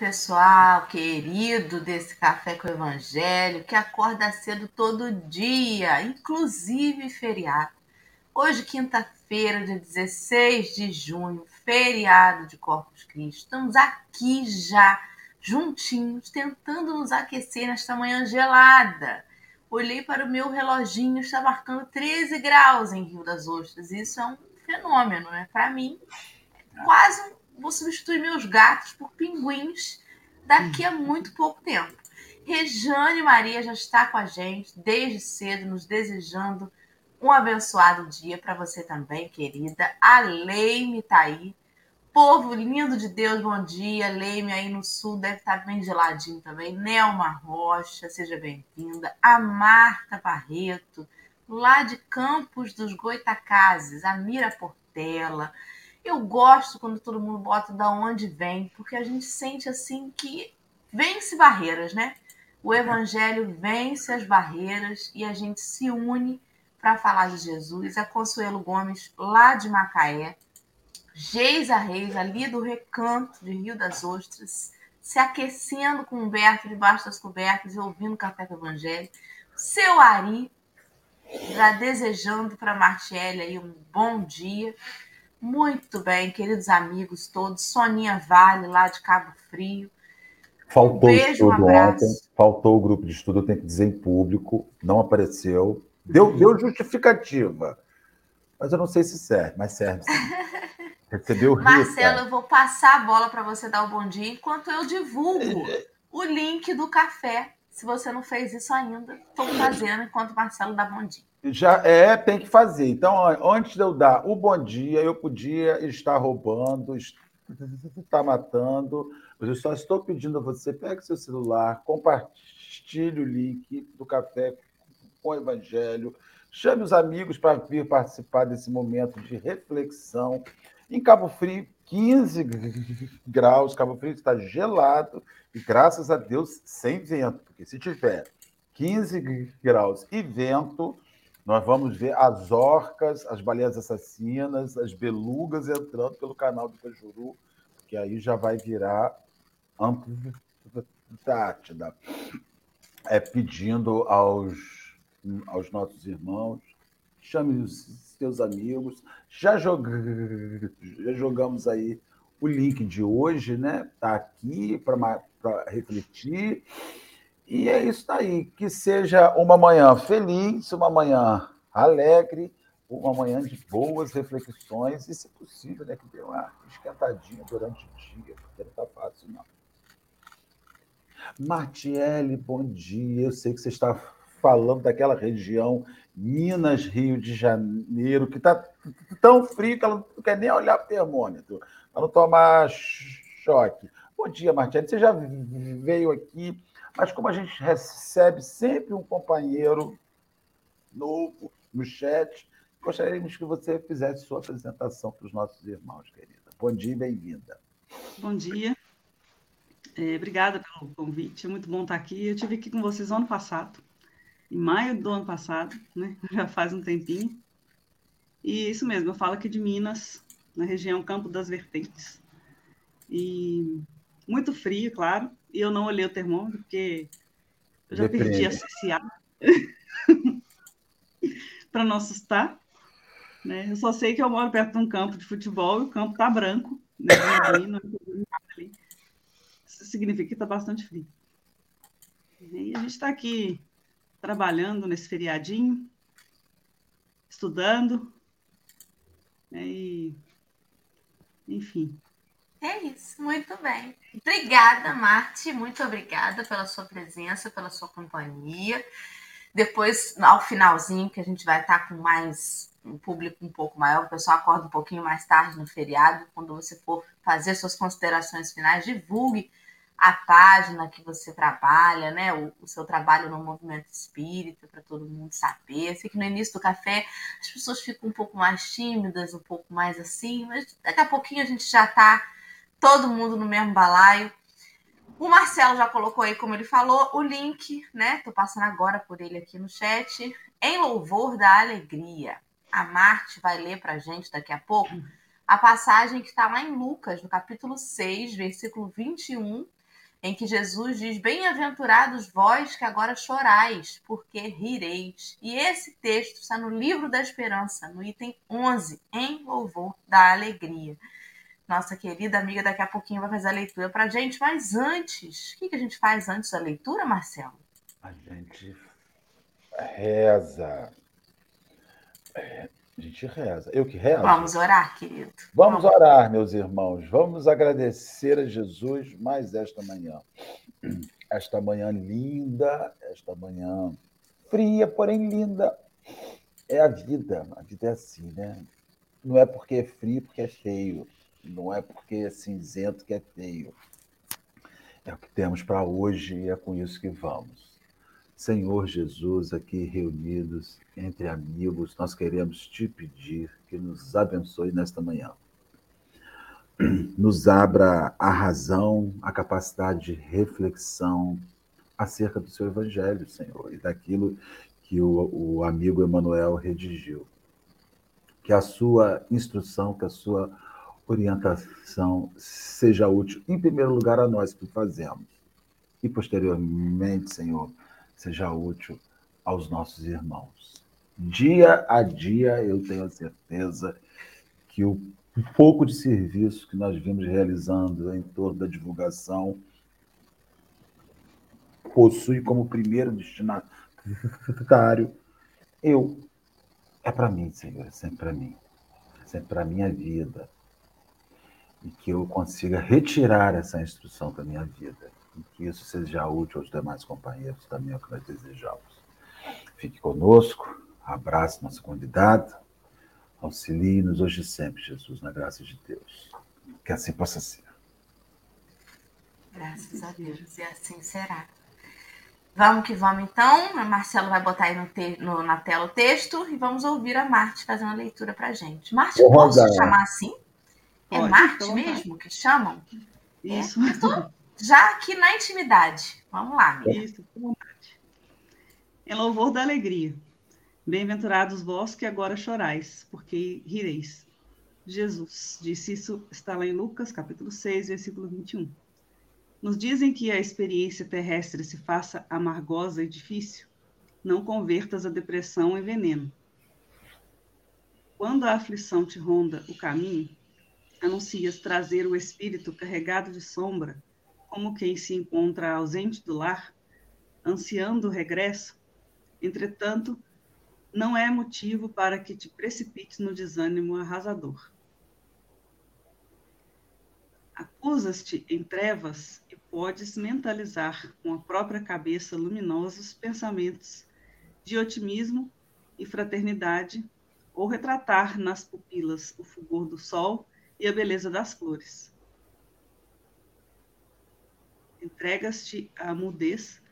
pessoal querido desse Café com o Evangelho, que acorda cedo todo dia, inclusive feriado. Hoje, quinta-feira, dia 16 de junho, feriado de Corpus Christi. Estamos aqui já, juntinhos, tentando nos aquecer nesta manhã gelada. Olhei para o meu reloginho, está marcando 13 graus em Rio das Ostras. Isso é um fenômeno, né? Para mim, é quase um vou substituir meus gatos por pinguins daqui a muito pouco tempo. Rejane Maria já está com a gente desde cedo, nos desejando um abençoado dia para você também, querida. A Leime está aí. Povo lindo de Deus, bom dia. Leime aí no sul deve estar tá bem geladinho também. Nelma Rocha, seja bem-vinda. A Marta Barreto, lá de Campos dos Goitacazes. A Mira Portela. Eu gosto quando todo mundo bota da onde vem, porque a gente sente assim que vence barreiras, né? O evangelho vence as barreiras e a gente se une para falar de Jesus. A Consuelo Gomes, lá de Macaé, Geisa Reis, ali do Recanto de Rio das Ostras, se aquecendo com Humberto debaixo das cobertas e ouvindo o Café com o Evangelho. Seu Ari, já desejando para Martiele aí um bom dia. Muito bem, queridos amigos todos. Soninha Vale, lá de Cabo Frio. Faltou um beijo, estudo um ontem, faltou o grupo de estudo, eu tenho que dizer em público, não apareceu. Deu, deu justificativa, mas eu não sei se serve, mas serve. Recebeu Rita. Marcelo, eu vou passar a bola para você dar o bom dia enquanto eu divulgo o link do café. Se você não fez isso ainda, estou fazendo enquanto o Marcelo dá bom dia. Já é, tem que fazer. Então, antes de eu dar o bom dia, eu podia estar roubando, estar matando, mas eu só estou pedindo a você, pegue seu celular, compartilhe o link do Café com o Evangelho, chame os amigos para vir participar desse momento de reflexão. Em Cabo Frio, 15 graus, Cabo Frio está gelado, e graças a Deus, sem vento, porque se tiver 15 graus e vento, nós vamos ver as orcas, as baleias assassinas, as belugas entrando pelo canal do Cajuru, que aí já vai virar Antártida. É pedindo aos, aos nossos irmãos, chame os seus amigos. Já, jog... já jogamos aí o link de hoje, né? Está aqui para refletir. E é isso aí. Que seja uma manhã feliz, uma manhã alegre, uma manhã de boas reflexões e, se possível, né, que dê uma esquentadinha durante o dia, porque não está fácil, não. Martiele, bom dia. Eu sei que você está falando daquela região, Minas, Rio de Janeiro, que está tão frio que ela não quer nem olhar o termômetro, para não tomar choque. Bom dia, Martiele. Você já veio aqui mas como a gente recebe sempre um companheiro novo no chat, gostaríamos que você fizesse sua apresentação para os nossos irmãos, querida. Bom dia e bem-vinda. Bom dia. É, obrigada pelo convite, é muito bom estar aqui. Eu estive aqui com vocês ano passado, em maio do ano passado, né? já faz um tempinho. E isso mesmo, eu falo aqui de Minas, na região Campo das Vertentes. E muito frio, claro, e eu não olhei o termômetro, porque eu já Depende. perdi a CCA para não assustar. Né? Eu só sei que eu moro perto de um campo de futebol e o campo está branco. Né? Isso significa que está bastante frio. E a gente está aqui trabalhando nesse feriadinho, estudando, né? e enfim, é isso, muito bem. Obrigada, Marte, muito obrigada pela sua presença, pela sua companhia. Depois, ao finalzinho, que a gente vai estar com mais um público um pouco maior, o pessoal acorda um pouquinho mais tarde no feriado, quando você for fazer suas considerações finais, divulgue a página que você trabalha, né? O, o seu trabalho no movimento espírita, para todo mundo saber. Sei que no início do café as pessoas ficam um pouco mais tímidas, um pouco mais assim, mas daqui a pouquinho a gente já está todo mundo no mesmo balaio. O Marcelo já colocou aí, como ele falou, o link, né? Tô passando agora por ele aqui no chat. Em louvor da alegria. A Marte vai ler para gente daqui a pouco a passagem que está lá em Lucas, no capítulo 6, versículo 21, em que Jesus diz: Bem-aventurados vós que agora chorais, porque rireis. E esse texto está no livro da Esperança, no item 11, em louvor da alegria. Nossa querida amiga daqui a pouquinho vai fazer a leitura para a gente, mas antes, o que, que a gente faz antes da leitura, Marcelo? A gente reza. É, a gente reza. Eu que rezo. Vamos orar, querido. Vamos, Vamos orar, meus irmãos. Vamos agradecer a Jesus mais esta manhã. Esta manhã linda, esta manhã fria, porém linda. É a vida. A vida é assim, né? Não é porque é frio, porque é feio. Não é porque é cinzento que é feio. É o que temos para hoje e é com isso que vamos. Senhor Jesus, aqui reunidos entre amigos, nós queremos te pedir que nos abençoe nesta manhã. Nos abra a razão, a capacidade de reflexão acerca do seu evangelho, Senhor, e daquilo que o, o amigo Emanuel redigiu. Que a sua instrução, que a sua orientação seja útil, em primeiro lugar, a nós que fazemos. E posteriormente, Senhor, seja útil aos nossos irmãos. Dia a dia, eu tenho a certeza que o pouco de serviço que nós vimos realizando em torno da divulgação possui como primeiro destinatário eu. É para mim, Senhor, é sempre para mim. É sempre para a minha vida. E que eu consiga retirar essa instrução da minha vida e que isso seja útil aos demais companheiros, também é o que nós desejamos. Fique conosco, abrace nossa convidada, auxilie-nos hoje e sempre, Jesus, na graça de Deus. Que assim possa ser. Graças a Deus, e assim será. Vamos que vamos então. A Marcelo vai botar aí no te... no, na tela o texto e vamos ouvir a Marte fazer uma leitura para gente. Marte, posso chamar assim? É Pode, Marte mesmo que chamam? Isso. É? Já aqui na intimidade. Vamos lá. Isso, Em louvor da alegria. Bem-aventurados vós que agora chorais, porque rireis. Jesus disse isso, está lá em Lucas, capítulo 6, versículo 21. Nos dizem que a experiência terrestre se faça amargosa e difícil. Não convertas a depressão em veneno. Quando a aflição te ronda o caminho, anuncias trazer o espírito carregado de sombra como quem se encontra ausente do lar, ansiando o regresso, entretanto, não é motivo para que te precipites no desânimo arrasador. Acusas-te em trevas e podes mentalizar com a própria cabeça luminosos pensamentos de otimismo e fraternidade, ou retratar nas pupilas o fulgor do sol e a beleza das flores entregas-te à mudez,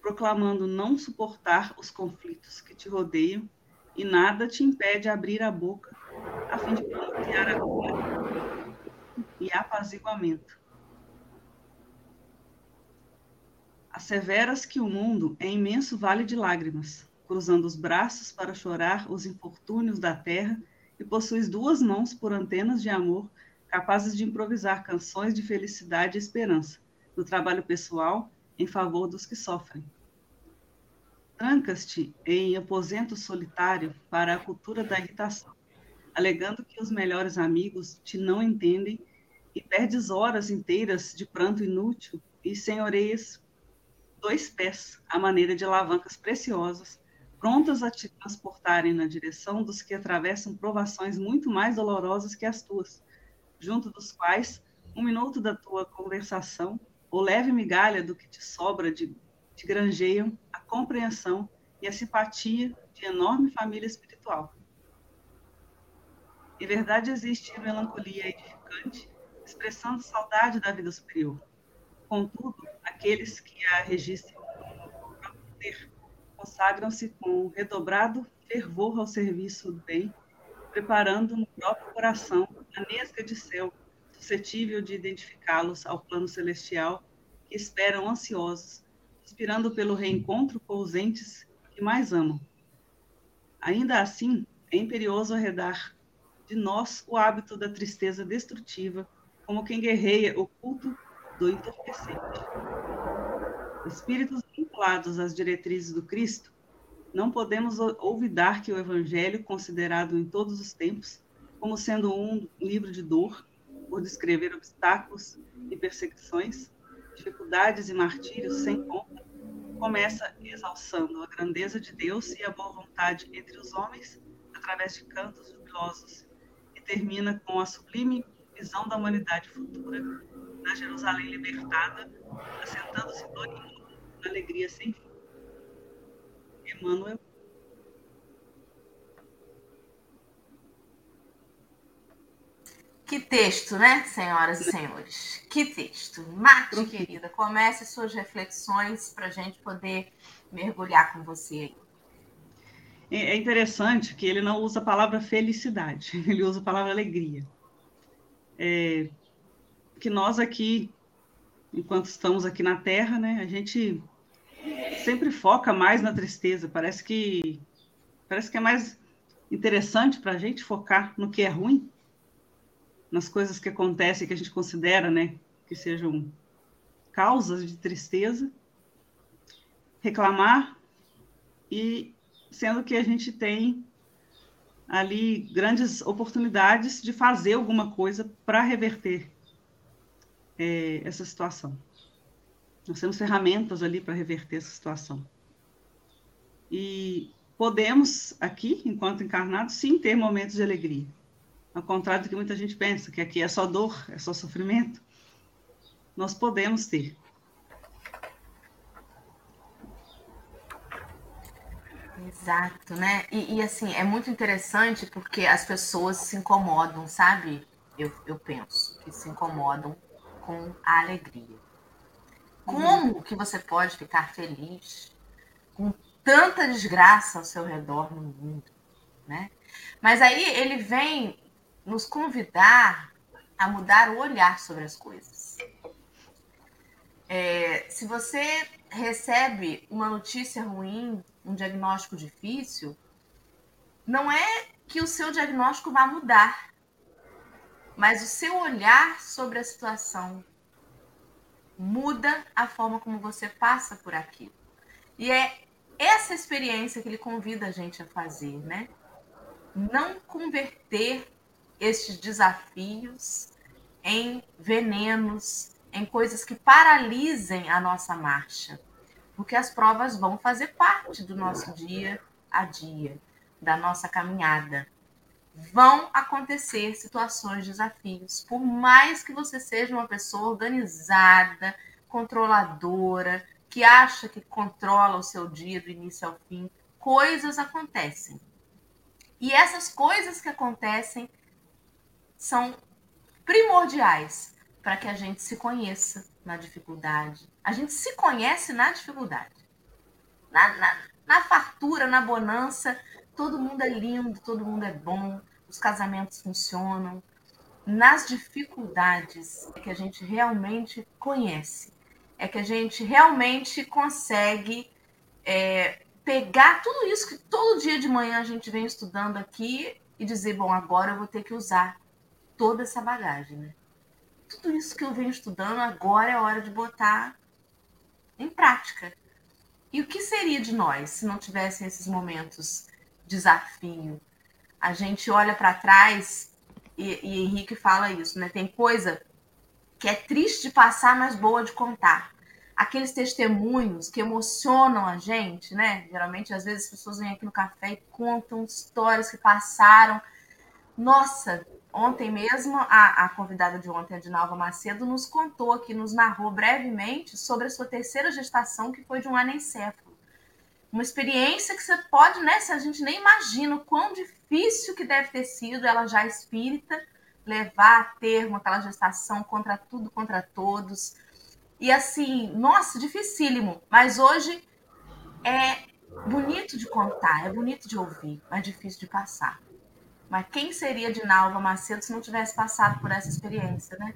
proclamando não suportar os conflitos que te rodeiam, e nada te impede abrir a boca a fim de pronunciar a cura e apaziguamento. Asseveras que o mundo é imenso vale de lágrimas, cruzando os braços para chorar os infortúnios da terra, e possuis duas mãos por antenas de amor, capazes de improvisar canções de felicidade e esperança no trabalho pessoal em favor dos que sofrem. Trancas-te em aposento solitário para a cultura da irritação, alegando que os melhores amigos te não entendem e perdes horas inteiras de pranto inútil e sem orelhas, dois pés à maneira de alavancas preciosas, prontas a te transportarem na direção dos que atravessam provações muito mais dolorosas que as tuas, junto dos quais um minuto da tua conversação ou leve migalha do que te sobra de, te granjeiam a compreensão e a simpatia de enorme família espiritual. Em verdade, existe melancolia edificante, expressando saudade da vida superior. Contudo, aqueles que a registram próprio consagram-se com redobrado fervor ao serviço do bem, preparando no próprio coração a nesga de céu suscetível de identificá-los ao plano celestial, que esperam ansiosos, inspirando pelo reencontro com os entes que mais amam. Ainda assim, é imperioso arredar de nós o hábito da tristeza destrutiva, como quem guerreia o culto do entorpecente. Espíritos vinculados às diretrizes do Cristo, não podemos olvidar que o Evangelho, considerado em todos os tempos como sendo um livro de dor, por descrever obstáculos e perseguições, dificuldades e martírios sem conta, começa exalçando a grandeza de Deus e a boa vontade entre os homens através de cantos jubilosos e termina com a sublime visão da humanidade futura na Jerusalém libertada, assentando-se glorioso na alegria sem fim. Emmanuel Que texto, né, senhoras e senhores? Que texto. Mate, querida, comece suas reflexões para a gente poder mergulhar com você aí. É, é interessante que ele não usa a palavra felicidade, ele usa a palavra alegria. É, que nós aqui, enquanto estamos aqui na Terra, né, a gente sempre foca mais na tristeza. Parece que parece que é mais interessante para a gente focar no que é ruim nas coisas que acontecem que a gente considera, né, que sejam causas de tristeza, reclamar e sendo que a gente tem ali grandes oportunidades de fazer alguma coisa para reverter é, essa situação. Nós temos ferramentas ali para reverter essa situação. E podemos aqui, enquanto encarnados, sim ter momentos de alegria. Ao contrário do que muita gente pensa, que aqui é só dor, é só sofrimento. Nós podemos ter. Exato, né? E, e, assim, é muito interessante porque as pessoas se incomodam, sabe? Eu, eu penso que se incomodam com a alegria. Como que você pode ficar feliz com tanta desgraça ao seu redor no mundo, né? Mas aí ele vem nos convidar a mudar o olhar sobre as coisas. É, se você recebe uma notícia ruim, um diagnóstico difícil, não é que o seu diagnóstico vá mudar, mas o seu olhar sobre a situação muda a forma como você passa por aquilo. E é essa experiência que ele convida a gente a fazer, né? Não converter estes desafios em venenos, em coisas que paralisem a nossa marcha, porque as provas vão fazer parte do nosso dia a dia, da nossa caminhada. Vão acontecer situações, desafios, por mais que você seja uma pessoa organizada, controladora, que acha que controla o seu dia do início ao fim, coisas acontecem. E essas coisas que acontecem são primordiais para que a gente se conheça na dificuldade. A gente se conhece na dificuldade. Na, na, na fartura, na bonança, todo mundo é lindo, todo mundo é bom, os casamentos funcionam. Nas dificuldades é que a gente realmente conhece, é que a gente realmente consegue é, pegar tudo isso que todo dia de manhã a gente vem estudando aqui e dizer: bom, agora eu vou ter que usar toda essa bagagem, né? Tudo isso que eu venho estudando, agora é hora de botar em prática. E o que seria de nós se não tivessem esses momentos desafio? A gente olha para trás e, e Henrique fala isso, né? Tem coisa que é triste de passar, mas boa de contar. Aqueles testemunhos que emocionam a gente, né? Geralmente, às vezes, as pessoas vêm aqui no café e contam histórias que passaram. Nossa, Ontem mesmo, a, a convidada de ontem, a Dinalva Macedo, nos contou aqui, nos narrou brevemente sobre a sua terceira gestação, que foi de um anencéfalo. Uma experiência que você pode, né? Se a gente nem imagina o quão difícil que deve ter sido, ela já espírita, levar a termo aquela gestação contra tudo, contra todos. E assim, nossa, dificílimo. Mas hoje é bonito de contar, é bonito de ouvir, mas difícil de passar. Mas quem seria de Nalva Macedo se não tivesse passado por essa experiência, né?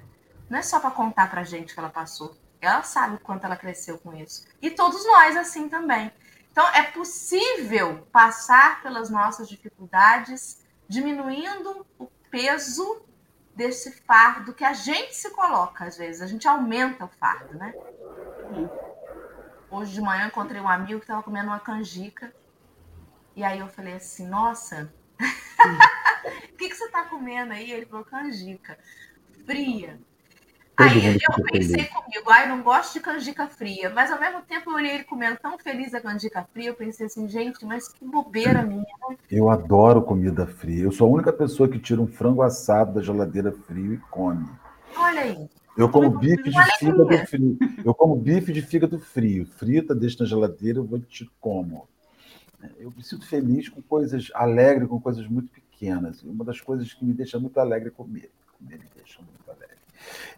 Não é só para contar para gente que ela passou. Ela sabe o quanto ela cresceu com isso. E todos nós assim também. Então é possível passar pelas nossas dificuldades, diminuindo peso desse fardo que a gente se coloca, às vezes. A gente aumenta o fardo, né? Hoje de manhã encontrei um amigo que estava comendo uma canjica. E aí eu falei assim, nossa, o que, que você está comendo aí? Ele falou, canjica. Fria. Aí eu pensei comigo, ai, não gosto de canjica fria, mas ao mesmo tempo eu olhei ele comendo tão feliz a canjica fria, eu pensei assim, gente, mas que bobeira minha. Eu adoro comida fria. Eu sou a única pessoa que tira um frango assado da geladeira frio e come. Olha aí. Eu como bife de fígado frio. Eu como bife de fígado frio. Frita, deixa na geladeira, eu vou te como. Eu me sinto feliz com coisas alegre, com coisas muito pequenas. Uma das coisas que me deixa muito alegre é comer. Comer me deixa muito alegre.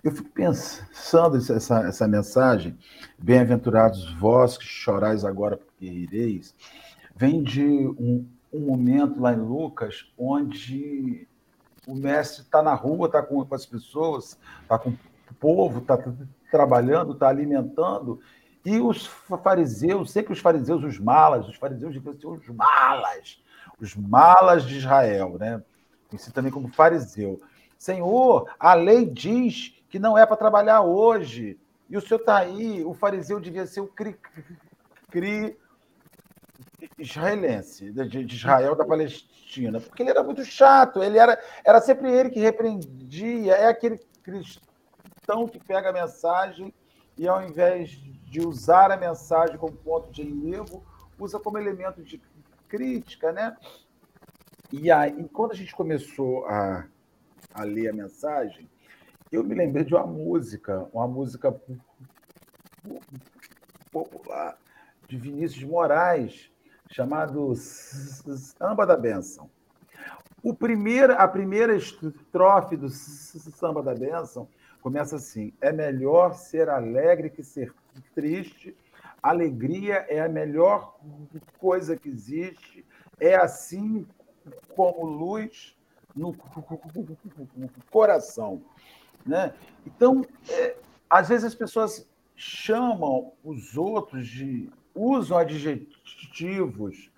Eu fico pensando essa, essa mensagem, bem-aventurados vós que chorais agora porque ireis, vem de um, um momento lá em Lucas onde o mestre está na rua, está com, com as pessoas, está com o povo, está trabalhando, está alimentando, e os fariseus, sempre os fariseus, os malas, os fariseus deviam ser os malas, os malas de Israel, né? Conhecido também como fariseu. Senhor, a lei diz que não é para trabalhar hoje. E o senhor está aí, o fariseu devia ser o cri, cri israelense, de Israel da Palestina, porque ele era muito chato, ele era, era sempre ele que repreendia, é aquele cristão que pega a mensagem e ao invés de usar a mensagem como ponto de enlevo, usa como elemento de crítica, né? E aí, quando a gente começou a a ler a mensagem, eu me lembrei de uma música, uma música popular de Vinícius de Moraes, chamado Samba da Bênção. O primeiro, a primeira estrofe do Samba da Bênção começa assim: É melhor ser alegre que ser triste. Alegria é a melhor coisa que existe. É assim como luz no coração. Né? Então, é, às vezes as pessoas chamam os outros de. usam adjetivos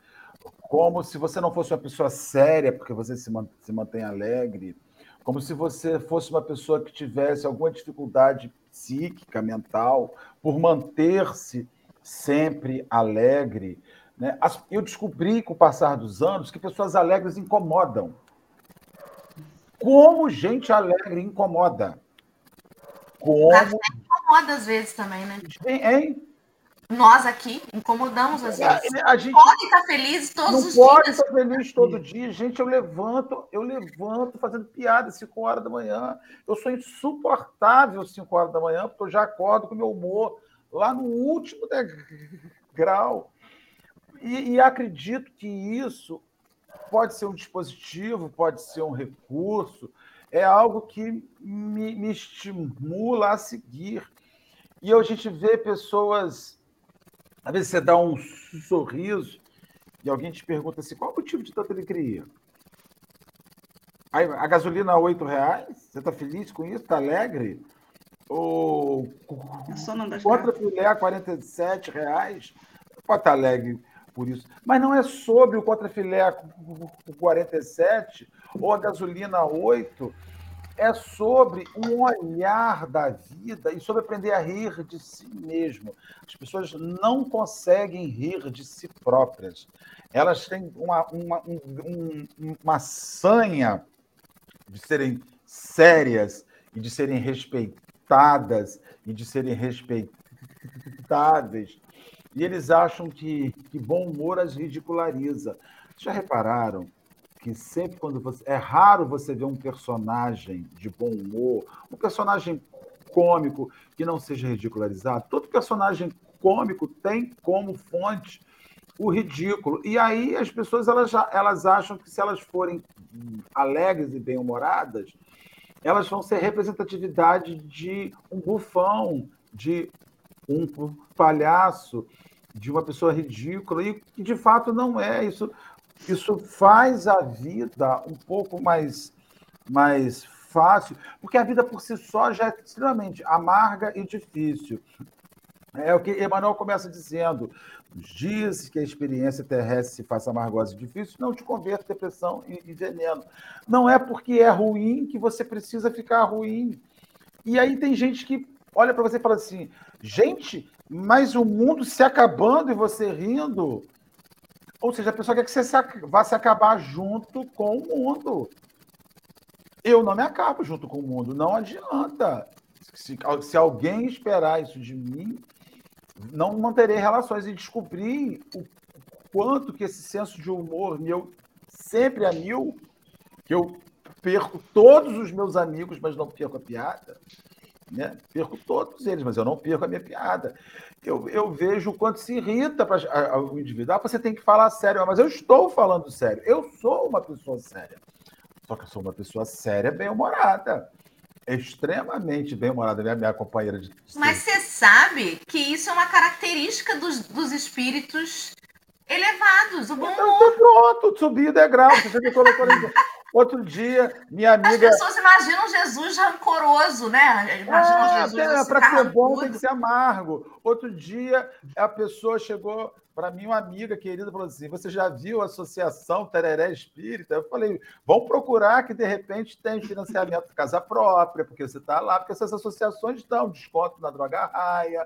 como se você não fosse uma pessoa séria, porque você se, se mantém alegre, como se você fosse uma pessoa que tivesse alguma dificuldade psíquica, mental, por manter-se sempre alegre. Né? Eu descobri, com o passar dos anos, que pessoas alegres incomodam. Como gente alegre incomoda. Como. incomoda às vezes também, né? Hein? Nós aqui incomodamos às vezes. A gente pode estar feliz todos os dias. Não pode estar feliz todo dia. Gente, eu levanto, eu levanto fazendo piada às 5 horas da manhã. Eu sou insuportável às 5 horas da manhã, porque eu já acordo com meu humor lá no último degrau. E, e acredito que isso pode ser um dispositivo, pode ser um recurso, é algo que me, me estimula a seguir. E a gente vê pessoas, às vezes você dá um sorriso e alguém te pergunta assim, qual é o motivo de tanta alegria? A gasolina a R$ reais, você está feliz com isso? Está alegre? Ou contra filé a R$ reais? Pode estar alegre por isso. Mas não é sobre o contrafilé 47 ou a gasolina 8, é sobre um olhar da vida e sobre aprender a rir de si mesmo. As pessoas não conseguem rir de si próprias. Elas têm uma, uma, um, uma sanha de serem sérias e de serem respeitadas e de serem respeitáveis e eles acham que, que bom humor as ridiculariza. Já repararam que sempre quando você. É raro você ver um personagem de bom humor, um personagem cômico que não seja ridicularizado. Todo personagem cômico tem como fonte o ridículo. E aí as pessoas elas, elas acham que se elas forem alegres e bem-humoradas, elas vão ser representatividade de um bufão, de um palhaço, de uma pessoa ridícula, e de fato não é. Isso, isso faz a vida um pouco mais, mais fácil, porque a vida por si só já é extremamente amarga e difícil. É o que Emmanuel começa dizendo: dias que a experiência terrestre se faça amargosa e difícil, não te converta em depressão e veneno. Não é porque é ruim que você precisa ficar ruim. E aí tem gente que olha para você e fala assim: gente, mas o mundo se acabando e você rindo. Ou seja, a pessoa quer que você se, vá se acabar junto com o mundo. Eu não me acabo junto com o mundo, não adianta. Se, se alguém esperar isso de mim, não manterei relações e descobri o quanto que esse senso de humor meu sempre a mil, que eu perco todos os meus amigos, mas não perco a piada. Né? Perco todos eles, mas eu não perco a minha piada. Eu, eu vejo o quanto se irrita para o indivíduo. Ah, você tem que falar sério, mas eu estou falando sério. Eu sou uma pessoa séria. Só que eu sou uma pessoa séria, bem-humorada extremamente bem-humorada, né? Minha companheira de. Mas você sabe que isso é uma característica dos, dos espíritos elevados, o bom então, humor. Então, pronto, subi o degrau. Você colocou Outro dia, minha amiga. As pessoas imaginam Jesus rancoroso, né? Imaginam é, Jesus. É, para ser bom tem que ser amargo. Outro dia, a pessoa chegou para mim, uma amiga querida falou assim: Você já viu a Associação Tereré Espírita? Eu falei: Vamos procurar que de repente tem financiamento de casa própria, porque você está lá, porque essas associações dão desconto na droga raia.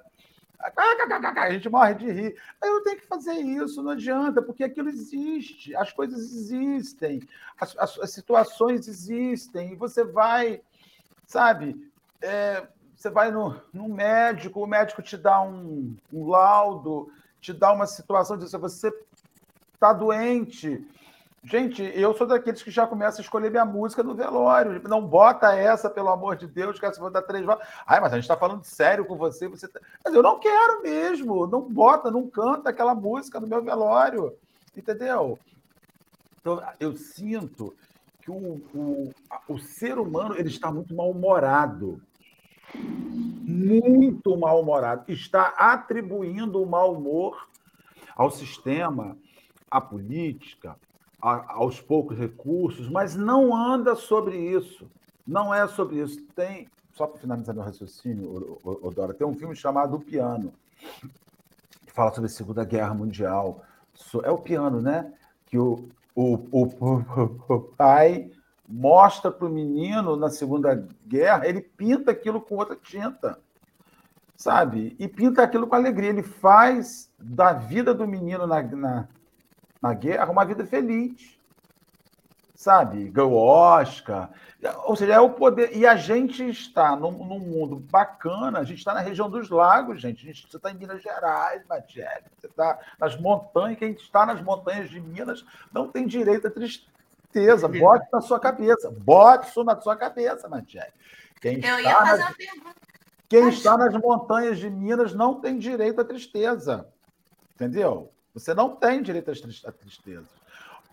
A gente morre de rir. Eu tenho que fazer isso, não adianta, porque aquilo existe, as coisas existem, as, as, as situações existem, e você vai, sabe, é, você vai no, no médico, o médico te dá um, um laudo, te dá uma situação de você está doente. Gente, eu sou daqueles que já começam a escolher minha música no velório. Não bota essa, pelo amor de Deus, que essa vou dar três votos. Ai, mas a gente está falando sério com você, você tá... Mas eu não quero mesmo. Não bota, não canta aquela música no meu velório. Entendeu? Então, eu sinto que o, o, o ser humano ele está muito mal-humorado muito mal-humorado, está atribuindo o mau humor ao sistema, à política, a, aos poucos recursos, mas não anda sobre isso. Não é sobre isso. Tem, só para finalizar meu raciocínio, Odora, tem um filme chamado O Piano, que fala sobre a Segunda Guerra Mundial. É o piano, né? Que o, o, o, o pai mostra para o menino na Segunda Guerra, ele pinta aquilo com outra tinta, sabe? E pinta aquilo com alegria. Ele faz da vida do menino na, na, na guerra uma vida feliz, sabe? Ganhou Oscar. Ou seja, é o poder. E a gente está num, num mundo bacana, a gente está na região dos lagos, gente. gente você está em Minas Gerais, Matiele. Você está nas montanhas. Quem está nas montanhas de Minas não tem direito a tristeza. Bote na sua cabeça. Bote isso na sua cabeça, Matiele. Quem Eu ia fazer nas... uma pergunta. Quem está nas montanhas de Minas não tem direito à tristeza. Entendeu? Você não tem direito à tristeza.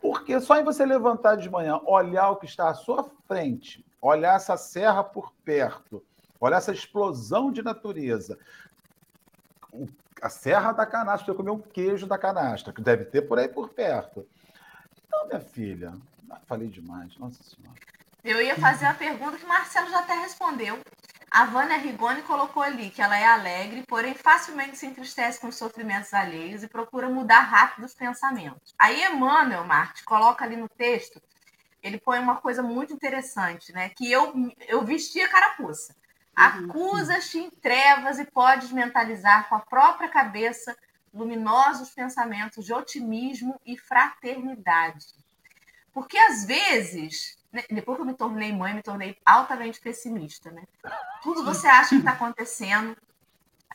Porque só em você levantar de manhã, olhar o que está à sua frente, olhar essa serra por perto, olhar essa explosão de natureza, a serra da canastra, você comer um queijo da canastra, que deve ter por aí por perto. Então, minha filha, falei demais, nossa senhora. Eu ia fazer a pergunta que o Marcelo já até respondeu. A Vânia Rigoni colocou ali que ela é alegre, porém facilmente se entristece com os sofrimentos alheios e procura mudar rápido os pensamentos. Aí Emmanuel Marte coloca ali no texto, ele põe uma coisa muito interessante, né? Que eu, eu vesti a carapuça. Uhum. Acusas-te em trevas e podes mentalizar com a própria cabeça luminosos pensamentos de otimismo e fraternidade. Porque às vezes, né, depois que eu me tornei mãe, me tornei altamente pessimista, né? Tudo você acha que está acontecendo.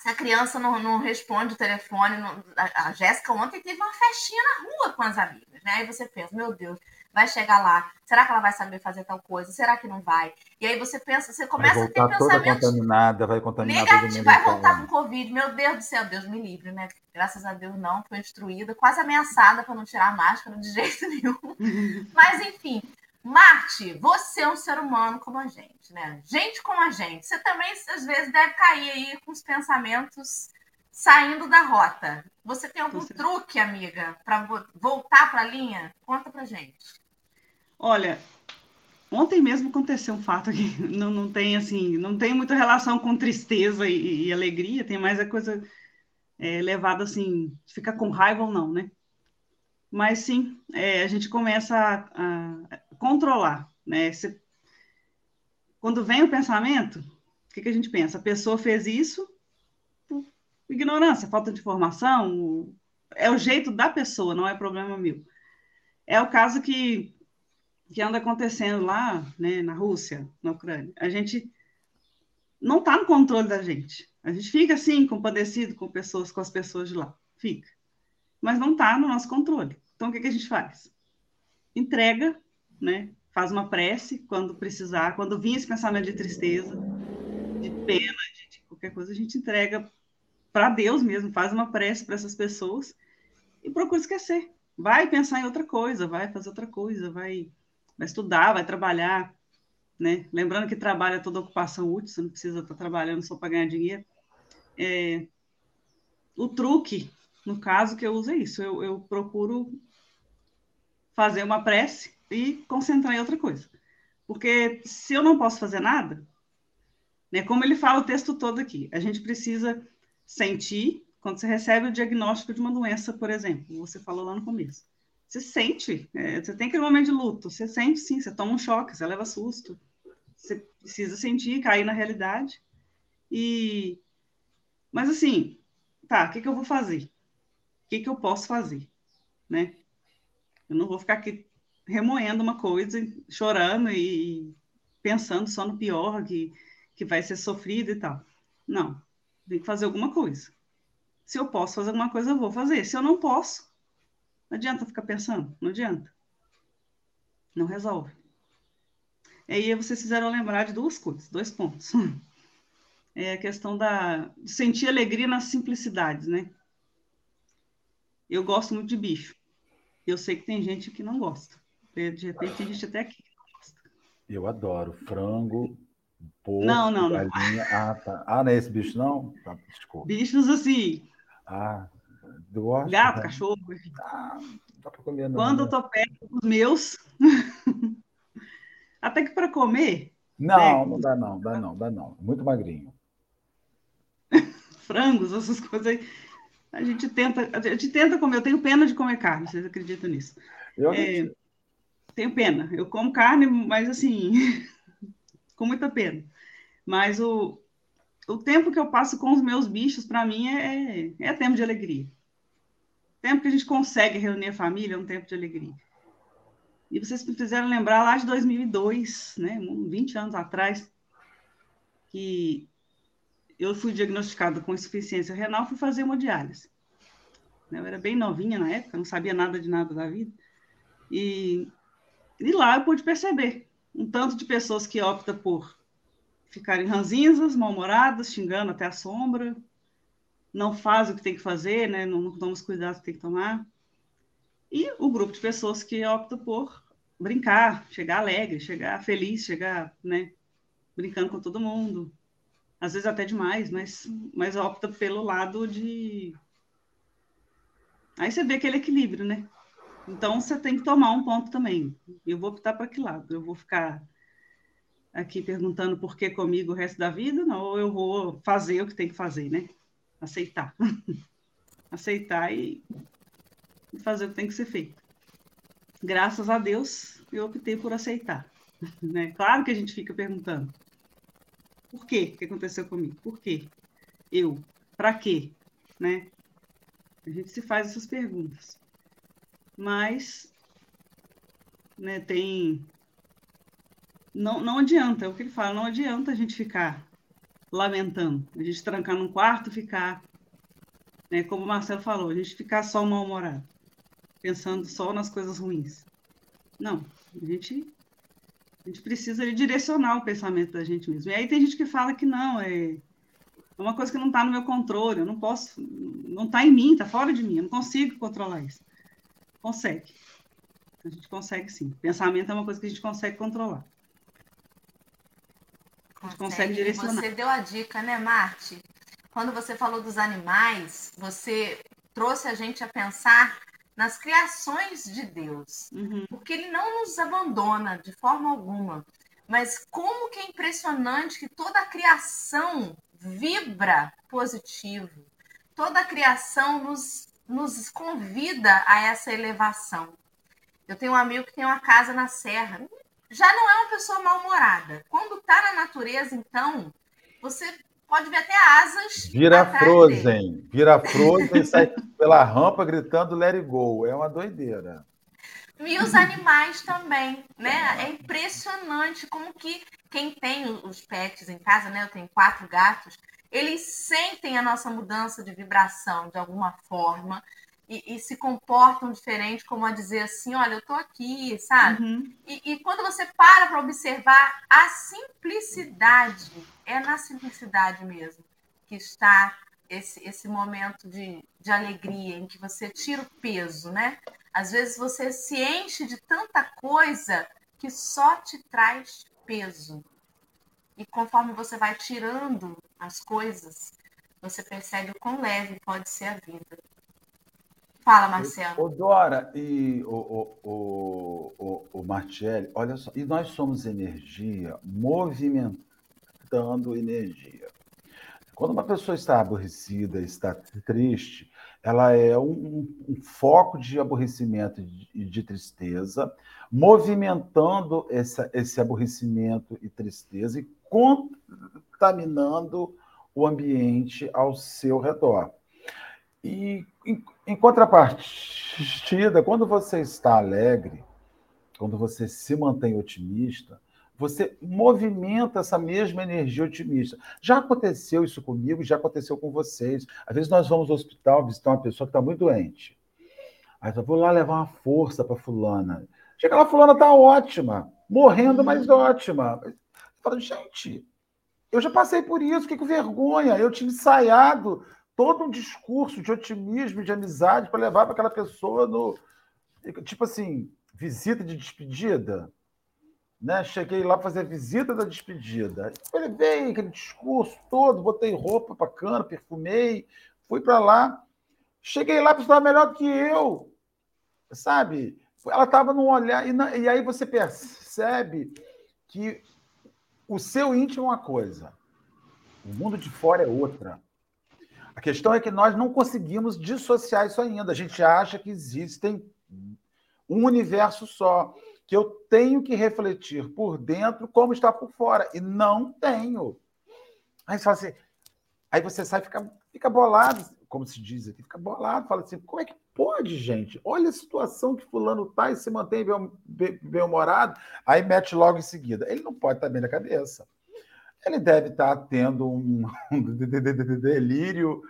Se a criança não, não responde o telefone, não, a, a Jéssica ontem teve uma festinha na rua com as amigas, né? Aí você pensa, meu Deus, vai chegar lá, será que ela vai saber fazer tal coisa? Será que não vai? E aí você pensa, você começa a ter pensamentos contaminada, vai contaminar negativo, vai voltar com Covid. Meu Deus do céu, Deus me livre, né? Graças a Deus não, foi instruída, quase ameaçada para não tirar a máscara de jeito nenhum. Mas enfim, Marte, você é um ser humano como a gente, né? Gente como a gente. Você também às vezes deve cair aí com os pensamentos saindo da rota. Você tem algum truque, amiga, para voltar para a linha? Conta pra gente. Olha, ontem mesmo aconteceu um fato que não, não tem assim, não tem muita relação com tristeza e, e alegria, tem mais a coisa é, levado assim, fica com raiva ou não, né? Mas sim, é, a gente começa a, a controlar, né? Quando vem o pensamento, o que, que a gente pensa? A pessoa fez isso por ignorância, falta de informação, é o jeito da pessoa, não é problema meu. É o caso que, que anda acontecendo lá, né, na Rússia, na Ucrânia. A gente não está no controle da gente. A gente fica assim, compadecido com pessoas, com as pessoas de lá. Fica. Mas não está no nosso controle. Então, o que, que a gente faz? Entrega, né? Faz uma prece quando precisar, quando vir esse pensamento de tristeza, de pena, de, de qualquer coisa, a gente entrega para Deus mesmo, faz uma prece para essas pessoas e procura esquecer. Vai pensar em outra coisa, vai fazer outra coisa, vai, vai estudar, vai trabalhar, né? Lembrando que trabalho é toda ocupação útil, você não precisa estar trabalhando só para ganhar dinheiro. É, o truque, no caso, que eu uso é isso, eu, eu procuro fazer uma prece e concentrar em outra coisa. Porque se eu não posso fazer nada, né, como ele fala o texto todo aqui, a gente precisa sentir quando você recebe o diagnóstico de uma doença, por exemplo, você falou lá no começo. Você sente, é, você tem aquele momento de luto, você sente sim, você toma um choque, você leva susto, você precisa sentir, cair na realidade. E mas assim, tá, o que, que eu vou fazer? O que, que eu posso fazer, né? Eu não vou ficar aqui remoendo uma coisa, chorando e pensando só no pior, que, que vai ser sofrido e tal. Não, tem que fazer alguma coisa. Se eu posso fazer alguma coisa, eu vou fazer. Se eu não posso, não adianta ficar pensando, não adianta. Não resolve. E aí vocês fizeram lembrar de duas coisas, dois pontos. É a questão da, de sentir alegria nas simplicidades, né? Eu gosto muito de bicho. Eu sei que tem gente que não gosta. De repente tem gente até aqui que não gosta. Eu adoro frango, porco, não, não, galinha. Não. Ah, tá. Ah, não é esse bicho, não? Tá, desculpa. Bichos assim. Ah, gosto. Gato, né? cachorro. Ah, não dá para comer, não. Quando né? eu tô perto dos meus. Até que para comer. Não, né? não dá não, dá não, dá não. Muito magrinho. Frangos, essas coisas aí. A gente tenta, a gente tenta comer. Eu tenho pena de comer carne, vocês acreditam nisso? Eu é, tenho pena. Eu como carne, mas assim, com muita pena. Mas o, o tempo que eu passo com os meus bichos, para mim, é, é, é tempo de alegria. Tempo que a gente consegue reunir a família é um tempo de alegria. E vocês me fizeram lembrar lá de 2002, né, 20 anos atrás, que eu fui diagnosticada com insuficiência renal, fui fazer hemodiálise. Eu era bem novinha na época, não sabia nada de nada da vida. E, e lá eu pude perceber um tanto de pessoas que optam por ficarem ranzinzas, mal-humoradas, xingando até a sombra, não fazem o que tem que fazer, né? não, não tomam os cuidados que tem que tomar. E o grupo de pessoas que opta por brincar, chegar alegre, chegar feliz, chegar, né, brincando com todo mundo. Às vezes até demais, mas, mas opta pelo lado de. Aí você vê aquele equilíbrio, né? Então você tem que tomar um ponto também. Eu vou optar para que lado? Eu vou ficar aqui perguntando por que comigo o resto da vida, não, ou eu vou fazer o que tem que fazer, né? Aceitar. Aceitar e fazer o que tem que ser feito. Graças a Deus, eu optei por aceitar. Né? Claro que a gente fica perguntando: por quê? O que aconteceu comigo? Por quê? Eu? Para quê? Né? A gente se faz essas perguntas. Mas né, tem. Não, não adianta, é o que ele fala, não adianta a gente ficar lamentando, a gente trancar num quarto, ficar, né, como o Marcelo falou, a gente ficar só mal-humorado pensando só nas coisas ruins. Não, a gente, a gente precisa direcionar o pensamento da gente mesmo. E aí tem gente que fala que não, é, é uma coisa que não está no meu controle, eu não posso, não está em mim, está fora de mim, eu não consigo controlar isso. Consegue. A gente consegue sim. Pensamento é uma coisa que a gente consegue controlar. A gente consegue direcionar. Você deu a dica, né, Marte? Quando você falou dos animais, você trouxe a gente a pensar nas criações de Deus, uhum. porque Ele não nos abandona de forma alguma. Mas como que é impressionante que toda a criação vibra positivo, toda a criação nos, nos convida a essa elevação. Eu tenho um amigo que tem uma casa na serra. Já não é uma pessoa mal-humorada. Quando está na natureza, então, você pode ver até asas. Vira Frozen. Dele. Vira Frozen e sai pela rampa gritando let it go. É uma doideira. E os animais também, né? É impressionante como que quem tem os pets em casa, né? Eu tenho quatro gatos, eles sentem a nossa mudança de vibração de alguma forma e, e se comportam diferente, como a dizer assim, olha, eu estou aqui, sabe? Uhum. E, e quando você para para observar a simplicidade, é na simplicidade mesmo que está esse, esse momento de, de alegria, em que você tira o peso, né? Às vezes você se enche de tanta coisa que só te traz peso. E conforme você vai tirando as coisas, você percebe o quão leve pode ser a vida. Fala, Marcelo. O Dora e o, o, o, o, o Martelli, olha só, e nós somos energia movimentando energia. Quando uma pessoa está aborrecida, está triste, ela é um, um foco de aborrecimento e de, de, tristeza, movimentando essa, esse aborrecimento e tristeza e contaminando o ambiente ao seu redor. E, em, em contrapartida, quando você está alegre, quando você se mantém otimista, você movimenta essa mesma energia otimista. Já aconteceu isso comigo, já aconteceu com vocês. Às vezes nós vamos ao hospital visitar uma pessoa que está muito doente. Aí eu vou lá levar uma força para fulana. Chega lá, fulana está ótima, morrendo, mas ótima. Falo, gente, eu já passei por isso, que, que vergonha. Eu tinha ensaiado todo um discurso de otimismo, de amizade para levar para aquela pessoa no. Tipo assim, visita de despedida né? Cheguei lá fazer a visita da despedida. Levei aquele discurso todo, botei roupa bacana, perfumei, fui para lá. Cheguei lá, a pessoa estava melhor do que eu, sabe? Ela estava num olhar. E, na, e aí você percebe que o seu íntimo é uma coisa, o mundo de fora é outra. A questão é que nós não conseguimos dissociar isso ainda. A gente acha que existem um universo só que eu tenho que refletir por dentro como está por fora. E não tenho. Aí você assim, aí você sai e fica, fica bolado, como se diz aqui, fica bolado, fala assim, como é que pode, gente? Olha a situação que fulano está e se mantém bem-humorado, aí mete logo em seguida. Ele não pode estar bem na cabeça. Ele deve estar tendo um, delírio,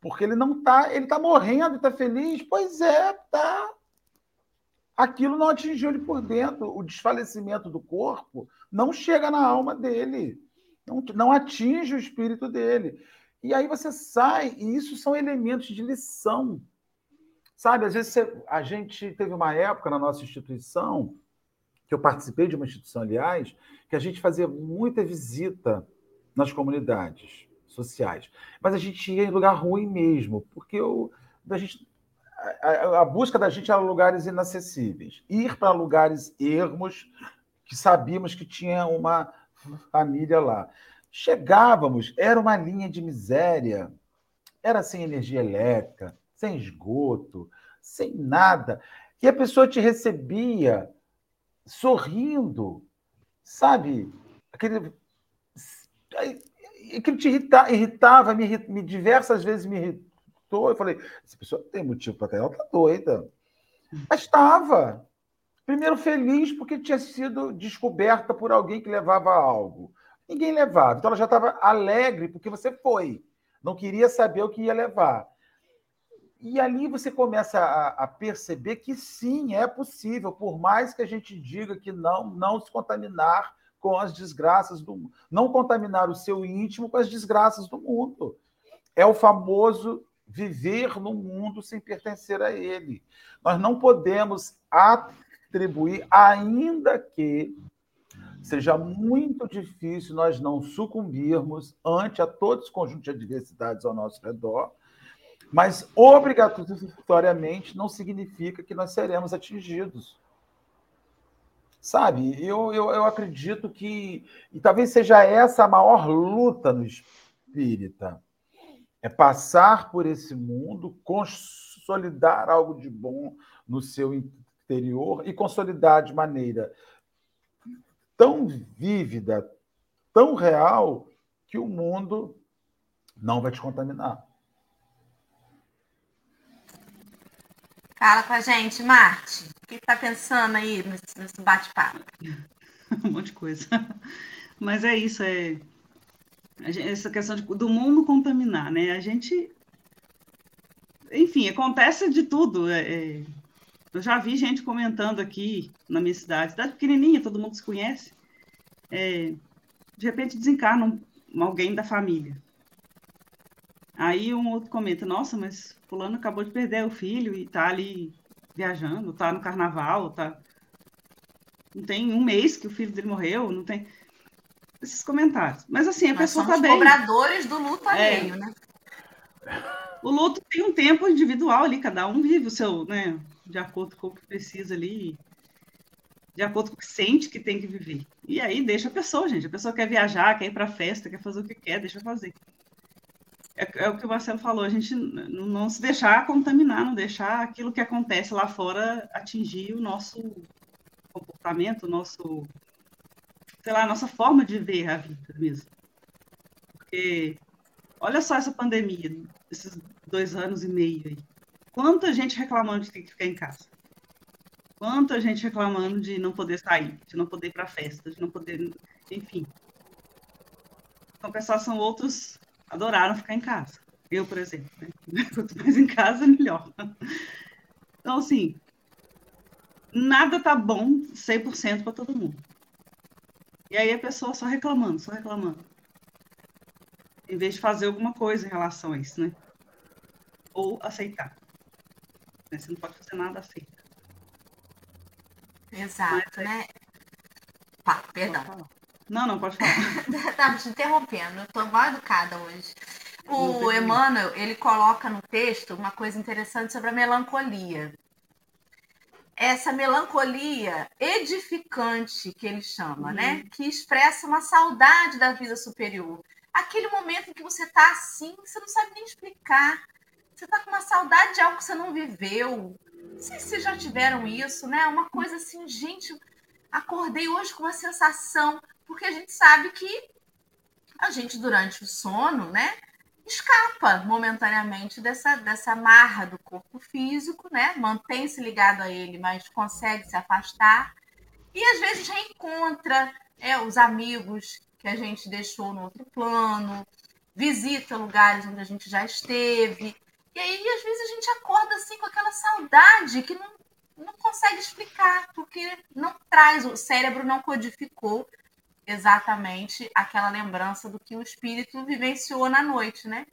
porque ele não está, ele está morrendo, está feliz. Pois é, tá aquilo não atingiu ele por dentro. O desfalecimento do corpo não chega na alma dele, não, não atinge o espírito dele. E aí você sai, e isso são elementos de lição. Sabe, às vezes você, a gente teve uma época na nossa instituição, que eu participei de uma instituição, aliás, que a gente fazia muita visita nas comunidades sociais. Mas a gente ia em lugar ruim mesmo, porque eu, a gente a, a, busca da gente era lugares inacessíveis. Ir para lugares ermos, que sabíamos que tinha uma família lá. Chegávamos, era uma linha de miséria, era sem energia elétrica, sem esgoto, sem nada. E a pessoa te recebia sorrindo, sabe? Aquele, aquilo te irrita, irritava, me, me diversas vezes me irritou eu falei, essa pessoa tem motivo para ela tá doida. Mas estava. Primeiro feliz porque tinha sido descoberta por alguém que levava algo. Ninguém levava. Então ela já estava alegre porque você foi. Não queria saber o que ia levar. E ali você começa a, a, perceber que sim, é possível, por mais que a gente diga que não, não se contaminar com as desgraças do mundo, não contaminar o seu íntimo com as desgraças do mundo. É o famoso viver no mundo sem pertencer a ele. Nós não podemos atribuir, ainda que seja muito difícil nós não sucumbirmos ante a todos os conjuntos de adversidades ao nosso redor, mas obrigatoriamente não significa que nós seremos atingidos. Sabe, eu, eu, eu acredito que, e talvez seja essa a maior luta no espírita, é passar por esse mundo, consolidar algo de bom no seu interior e consolidar de maneira tão vívida, tão real, que o mundo não vai te contaminar. Fala com a gente, Marte. O que está pensando aí nesse bate-papo? um monte de coisa. Mas é isso, é essa questão de, do mundo contaminar, né? A gente, enfim, acontece de tudo. É, é, eu já vi gente comentando aqui na minha cidade, cidade pequenininha, todo mundo se conhece. É, de repente desencarna um, alguém da família. Aí um outro comenta, nossa, mas fulano acabou de perder o filho e tá ali viajando, tá no carnaval, tá. Não tem um mês que o filho dele morreu, não tem. Esses comentários. Mas assim, a Nós pessoa tá bem. cobradores do luto é. alheio, né? O luto tem um tempo individual ali, cada um vive o seu, né? De acordo com o que precisa ali, de acordo com o que sente que tem que viver. E aí deixa a pessoa, gente. A pessoa quer viajar, quer ir para festa, quer fazer o que quer, deixa fazer. É, é, o que o Marcelo falou, a gente não, se deixar contaminar, não deixar aquilo que acontece lá fora atingir o nosso comportamento, o nosso, sei lá, a nossa forma de ver a vida mesmo. Porque olha só essa pandemia, esses dois anos e meio aí. Quanta gente reclamando de ter que ficar em casa. Quanta gente reclamando de não poder sair, de não poder ir para festa, de não poder, enfim. Em compensação, outros adoraram ficar em casa. Eu, por exemplo, né? quanto mais em casa, melhor. Então, assim, nada tá bom 100% para todo mundo. E aí a pessoa só reclamando, só reclamando. Em vez de fazer alguma coisa em relação a isso, né? Ou aceitar. Você não pode fazer nada, aceita. Exato, Mas, né? Pá, perdão. Não, não, pode falar. Estava te interrompendo, eu estou mal educada hoje. O Emmanuel, ele coloca no texto uma coisa interessante sobre a melancolia. Essa melancolia edificante que ele chama, né? uhum. né? Que expressa uma saudade da vida superior. Aquele momento em que você está assim, você não sabe nem explicar. Você está com uma saudade de algo que você não viveu. Não sei se vocês já tiveram isso, né? Uma coisa assim, gente, acordei hoje com uma sensação porque a gente sabe que a gente, durante o sono, né, escapa momentaneamente dessa, dessa marra do corpo físico, né, mantém-se ligado a ele, mas consegue se afastar, e às vezes reencontra é, os amigos que a gente deixou no outro plano, visita lugares onde a gente já esteve, e aí às vezes a gente acorda assim com aquela saudade que não, não consegue explicar, porque não traz, o cérebro não codificou exatamente aquela lembrança do que o espírito vivenciou na noite, né?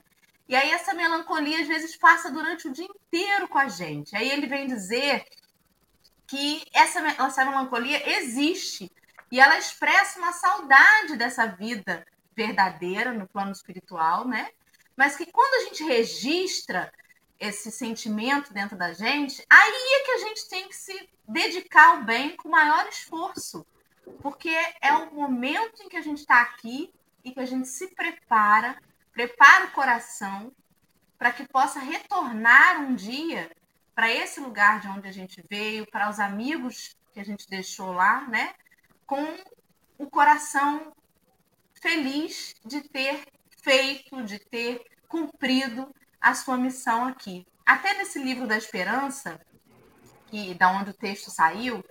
E aí essa melancolia às vezes passa durante o dia inteiro com a gente. Aí ele vem dizer que essa, essa melancolia existe e ela expressa uma saudade dessa vida verdadeira no plano espiritual, né? Mas que quando a gente registra esse sentimento dentro da gente, aí é que a gente tem que se dedicar ao bem com maior esforço porque é o momento em que a gente está aqui e que a gente se prepara, prepara o coração para que possa retornar um dia para esse lugar de onde a gente veio, para os amigos que a gente deixou lá, né? Com o coração feliz de ter feito, de ter cumprido a sua missão aqui. Até nesse livro da Esperança, que da onde o texto saiu,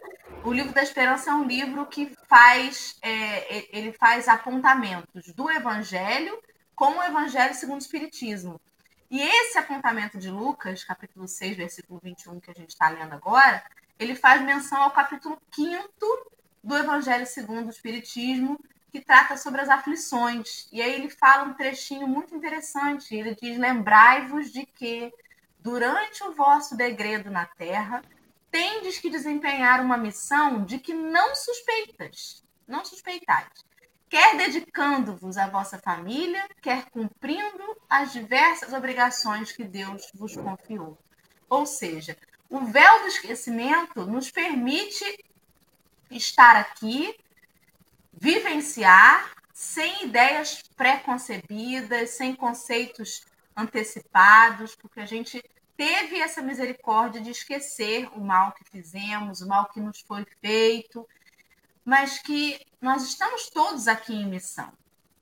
o livro da Esperança é um livro que faz é, ele faz apontamentos do Evangelho com o Evangelho segundo o Espiritismo. E esse apontamento de Lucas, capítulo 6, versículo 21, que a gente está lendo agora, ele faz menção ao capítulo 5 do Evangelho segundo o Espiritismo, que trata sobre as aflições. E aí ele fala um trechinho muito interessante. Ele diz: Lembrai-vos de que, durante o vosso degredo na terra, tendes que desempenhar uma missão de que não suspeitas, não suspeitais, quer dedicando-vos à vossa família, quer cumprindo as diversas obrigações que Deus vos confiou. Ou seja, o véu do esquecimento nos permite estar aqui, vivenciar sem ideias pré-concebidas, sem conceitos antecipados, porque a gente teve essa misericórdia de esquecer o mal que fizemos, o mal que nos foi feito, mas que nós estamos todos aqui em missão.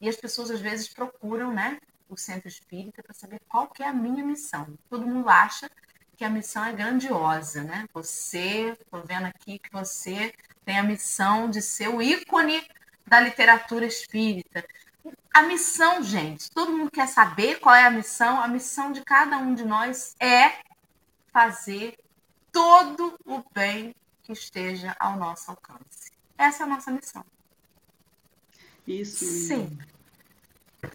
E as pessoas às vezes procuram, né, o centro espírita para saber qual que é a minha missão. Todo mundo acha que a missão é grandiosa, né? Você, estou vendo aqui que você tem a missão de ser o ícone da literatura espírita. A missão, gente, todo mundo quer saber qual é a missão. A missão de cada um de nós é fazer todo o bem que esteja ao nosso alcance. Essa é a nossa missão. Isso. Sempre.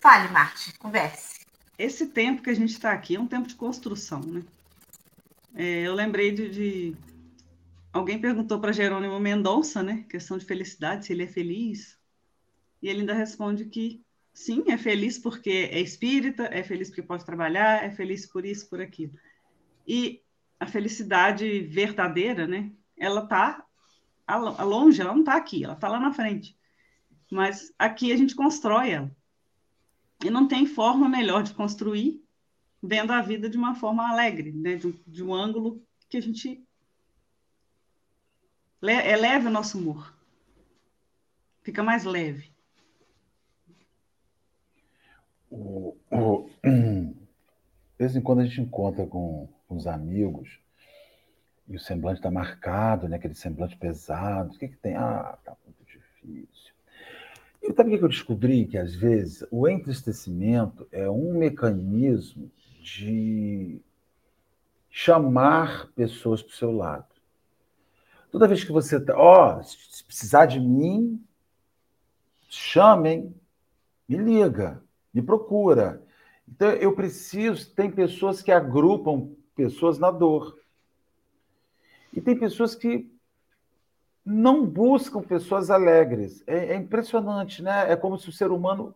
Fale, Marte, converse. Esse tempo que a gente está aqui é um tempo de construção, né? É, eu lembrei de, de... Alguém perguntou para Jerônimo Mendonça, né? Questão de felicidade, se ele é feliz. E ele ainda responde que sim, é feliz porque é espírita, é feliz porque pode trabalhar, é feliz por isso, por aquilo. E a felicidade verdadeira, né? Ela está longe, ela não está aqui, ela está lá na frente. Mas aqui a gente constrói ela. E não tem forma melhor de construir vendo a vida de uma forma alegre, né? de, um, de um ângulo que a gente eleva o nosso humor. Fica mais leve. O, o, de vez em quando a gente encontra com, com os amigos e o semblante está marcado, né? aquele semblante pesado. O que, que tem? Ah, tá muito difícil. E sabe o que eu descobri? Que às vezes o entristecimento é um mecanismo de chamar pessoas para o seu lado. Toda vez que você está, ó, oh, se precisar de mim, chamem, me liga, me procura. Então eu preciso, tem pessoas que agrupam pessoas na dor. E tem pessoas que não buscam pessoas alegres. É, é impressionante, né? É como se o ser humano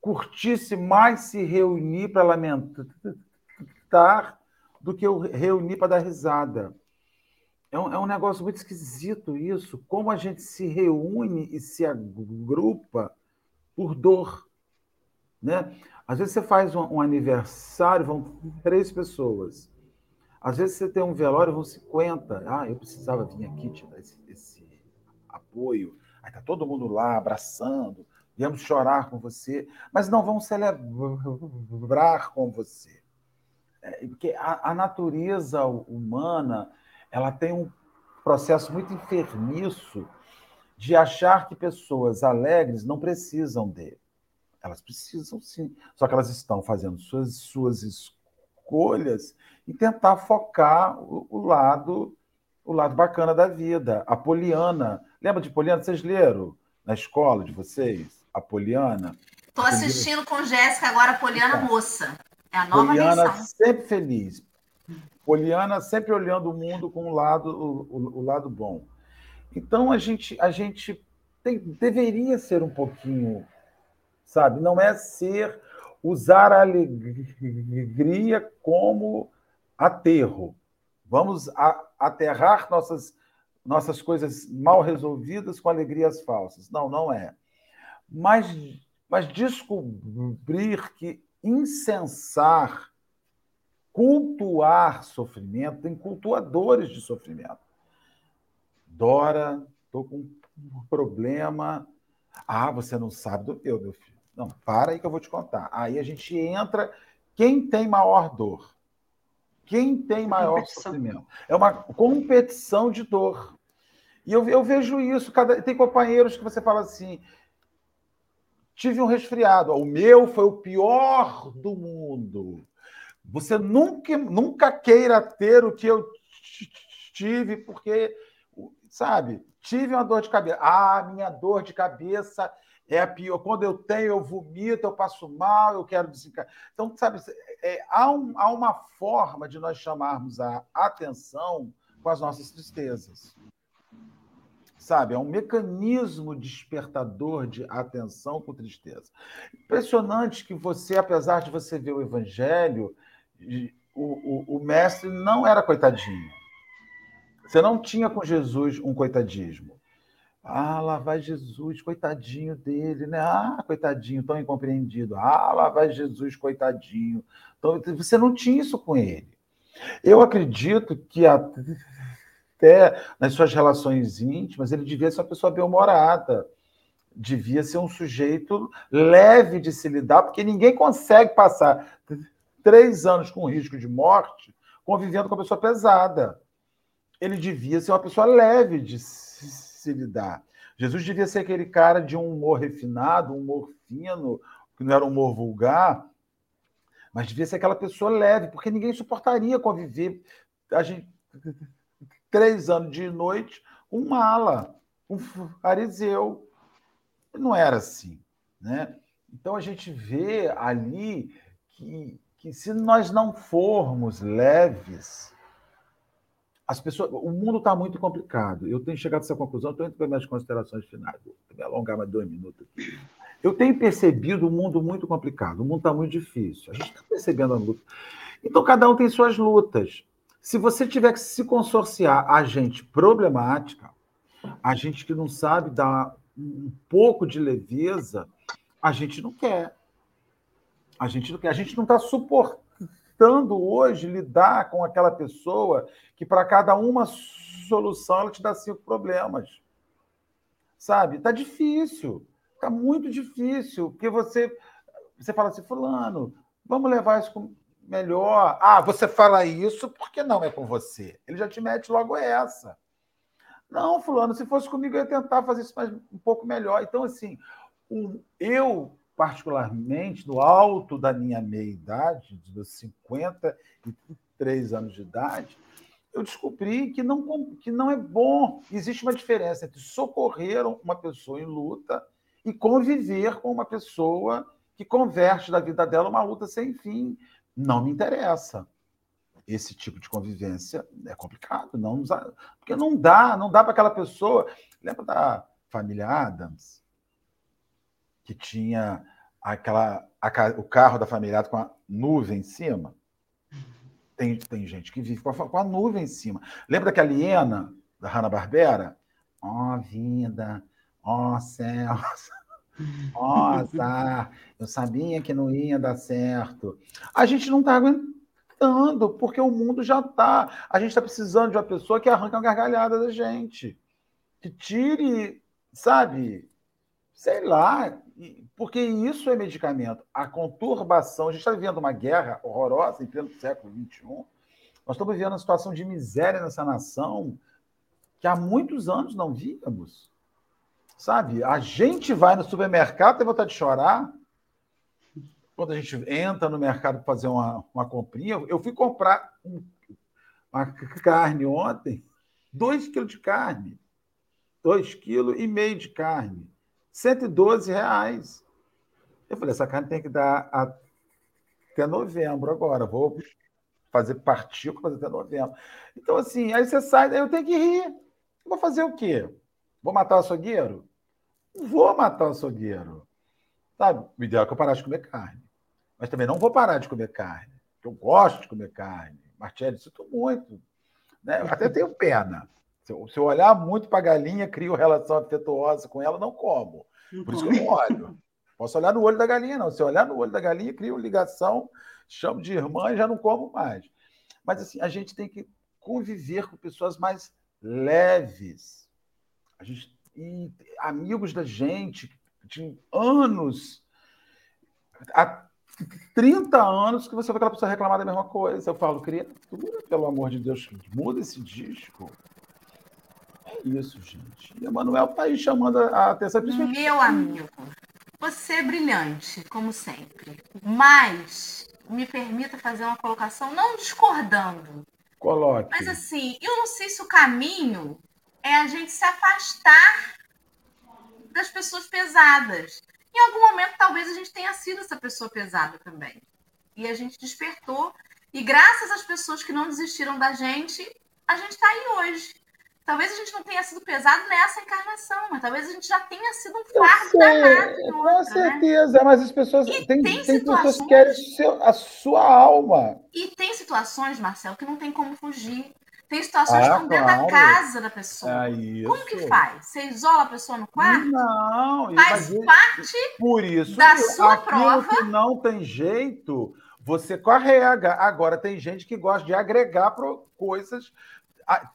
curtisse mais se reunir para lamentar do que reunir para dar risada. É um, é um negócio muito esquisito isso. Como a gente se reúne e se agrupa por dor. Né? Às vezes você faz um, um aniversário, vão três pessoas. Às vezes você tem um velório, vão 50. Ah, eu precisava vir aqui te dar esse, esse apoio. Aí está todo mundo lá abraçando, viemos chorar com você, mas não vamos celebrar com você. É, porque a, a natureza humana ela tem um processo muito enfermiço de achar que pessoas alegres não precisam dele. Elas precisam sim, só que elas estão fazendo suas, suas escolhas e tentar focar o, o lado o lado bacana da vida. A Poliana, lembra de Poliana? Vocês leram na escola de vocês? a Poliana. Estou assistindo com Jéssica agora a Poliana então, Moça. É a nova Poliana lição. sempre feliz. Poliana sempre olhando o mundo com o lado, o, o lado bom. Então a gente, a gente tem, deveria ser um pouquinho, sabe? Não é ser usar a alegria como aterro. Vamos a, aterrar nossas, nossas coisas mal resolvidas com alegrias falsas. Não, não é mas, mas descobrir que incensar, cultuar sofrimento, tem cultuadores de sofrimento. Dora, estou com um problema. Ah, você não sabe do meu, meu filho. Não, para aí que eu vou te contar. Aí a gente entra. Quem tem maior dor? Quem tem maior competição. sofrimento? É uma competição de dor. E eu, eu vejo isso. Cada, tem companheiros que você fala assim: tive um resfriado. O meu foi o pior do mundo. Você nunca, nunca queira ter o que eu tive, porque, sabe, tive uma dor de cabeça. Ah, minha dor de cabeça é a pior. Quando eu tenho, eu vomito, eu passo mal, eu quero desencadear. Então, sabe, é, há, um, há uma forma de nós chamarmos a atenção com as nossas tristezas sabe? É um mecanismo despertador de atenção com tristeza. Impressionante que você, apesar de você ver o Evangelho, o, o, o mestre não era coitadinho. Você não tinha com Jesus um coitadismo. Ah, lá vai Jesus, coitadinho dele, né? Ah, coitadinho, tão incompreendido. Ah, lá vai Jesus, coitadinho. Então, você não tinha isso com ele. Eu acredito que até nas suas relações íntimas ele devia ser uma pessoa bem-humorada, devia ser um sujeito leve de se lidar, porque ninguém consegue passar três anos com risco de morte convivendo com uma pessoa pesada. Ele devia ser uma pessoa leve de se lidar. Jesus devia ser aquele cara de um humor refinado, um humor fino, que não era um humor vulgar, mas devia ser aquela pessoa leve, porque ninguém suportaria conviver a gente, três anos de noite com um mala, um fariseu. Não era assim. Né? Então a gente vê ali que, que se nós não formos leves, as pessoas, o mundo está muito complicado. Eu tenho chegado a essa conclusão, estou indo para minhas considerações finais. Vou me alongar mais dois minutos aqui. Eu tenho percebido o mundo muito complicado, o mundo está muito difícil. A gente está percebendo a luta. Então, cada um tem suas lutas. Se você tiver que se consorciar a gente problemática, a gente que não sabe dar um pouco de leveza, a gente não quer. A gente não quer. A gente não está suportando tentando hoje lidar com aquela pessoa que para cada uma solução ela te dá cinco problemas. Sabe? Tá difícil. Tá muito difícil, porque você você fala assim, fulano, vamos levar isso melhor. Ah, você fala isso porque não é com você. Ele já te mete logo essa. Não, fulano, se fosse comigo eu ia tentar fazer isso mais, um pouco melhor. Então assim, eu particularmente no alto da minha meia-idade, dos 53 anos de idade, eu descobri que não, que não é bom. Existe uma diferença entre socorrer uma pessoa em luta e conviver com uma pessoa que converte da vida dela uma luta sem fim. Não me interessa. Esse tipo de convivência é complicado, não porque não dá, não dá para aquela pessoa. Lembra da família Adams? Que tinha aquela, a, o carro da família com a nuvem em cima. Tem, tem gente que vive com a, com a nuvem em cima. Lembra daquela hiena da Hanna-Barbera? Ó oh, vida, ó oh, céus, ó azar, eu sabia que não ia dar certo. A gente não está aguentando, porque o mundo já está. A gente está precisando de uma pessoa que arranque uma gargalhada da gente, que tire, sabe, sei lá, porque isso é medicamento. A conturbação, a gente está vivendo uma guerra horrorosa em pleno século XXI. Nós estamos vivendo uma situação de miséria nessa nação que há muitos anos não víamos. Sabe? A gente vai no supermercado tem vontade de chorar. Quando a gente entra no mercado para fazer uma, uma comprinha, eu fui comprar um, uma carne ontem, dois quilos de carne, dois quilos e meio de carne. 112 reais. Eu falei, essa carne tem que dar até novembro agora. Vou fazer partícula até novembro. Então, assim, aí você sai, eu tenho que rir. Vou fazer o quê? Vou matar o açougueiro? Vou matar o açougueiro. Sabe? O ideal é que eu parasse de comer carne. Mas também não vou parar de comer carne. Eu gosto de comer carne. Martelli, sinto muito. Né? Eu até tenho pena. Se eu, se eu olhar muito para a galinha, crio relação afetuosa com ela, não como. Por isso que eu não olho. Posso olhar no olho da galinha, não. Se eu olhar no olho da galinha, crio ligação, chamo de irmã e já não como mais. Mas assim, a gente tem que conviver com pessoas mais leves. A gente, e amigos da gente, de anos, há 30 anos que você vê aquela pessoa reclamar da mesma coisa. Eu falo, criatura, pelo amor de Deus, muda esse disco isso, gente. E Emanuel está aí chamando a atenção. Meu amigo, você é brilhante, como sempre. Mas me permita fazer uma colocação, não discordando. Coloque. Mas assim, eu não sei se o caminho é a gente se afastar das pessoas pesadas. Em algum momento, talvez a gente tenha sido essa pessoa pesada também. E a gente despertou. E graças às pessoas que não desistiram da gente, a gente está aí hoje. Talvez a gente não tenha sido pesado nessa encarnação, mas talvez a gente já tenha sido um fardo danado. Com outra, né? certeza, né? mas as pessoas. E tem, tem, tem pessoas que querem seu, a sua alma. E tem situações, Marcelo, que não tem como fugir. Tem situações Ah, que estão dentro da casa da pessoa. É. Como que faz? Você isola a pessoa no quarto? Não, Faz parte por isso da sua prova. que não tem jeito, você carrega. Agora tem gente que gosta de agregar pro- coisas, a-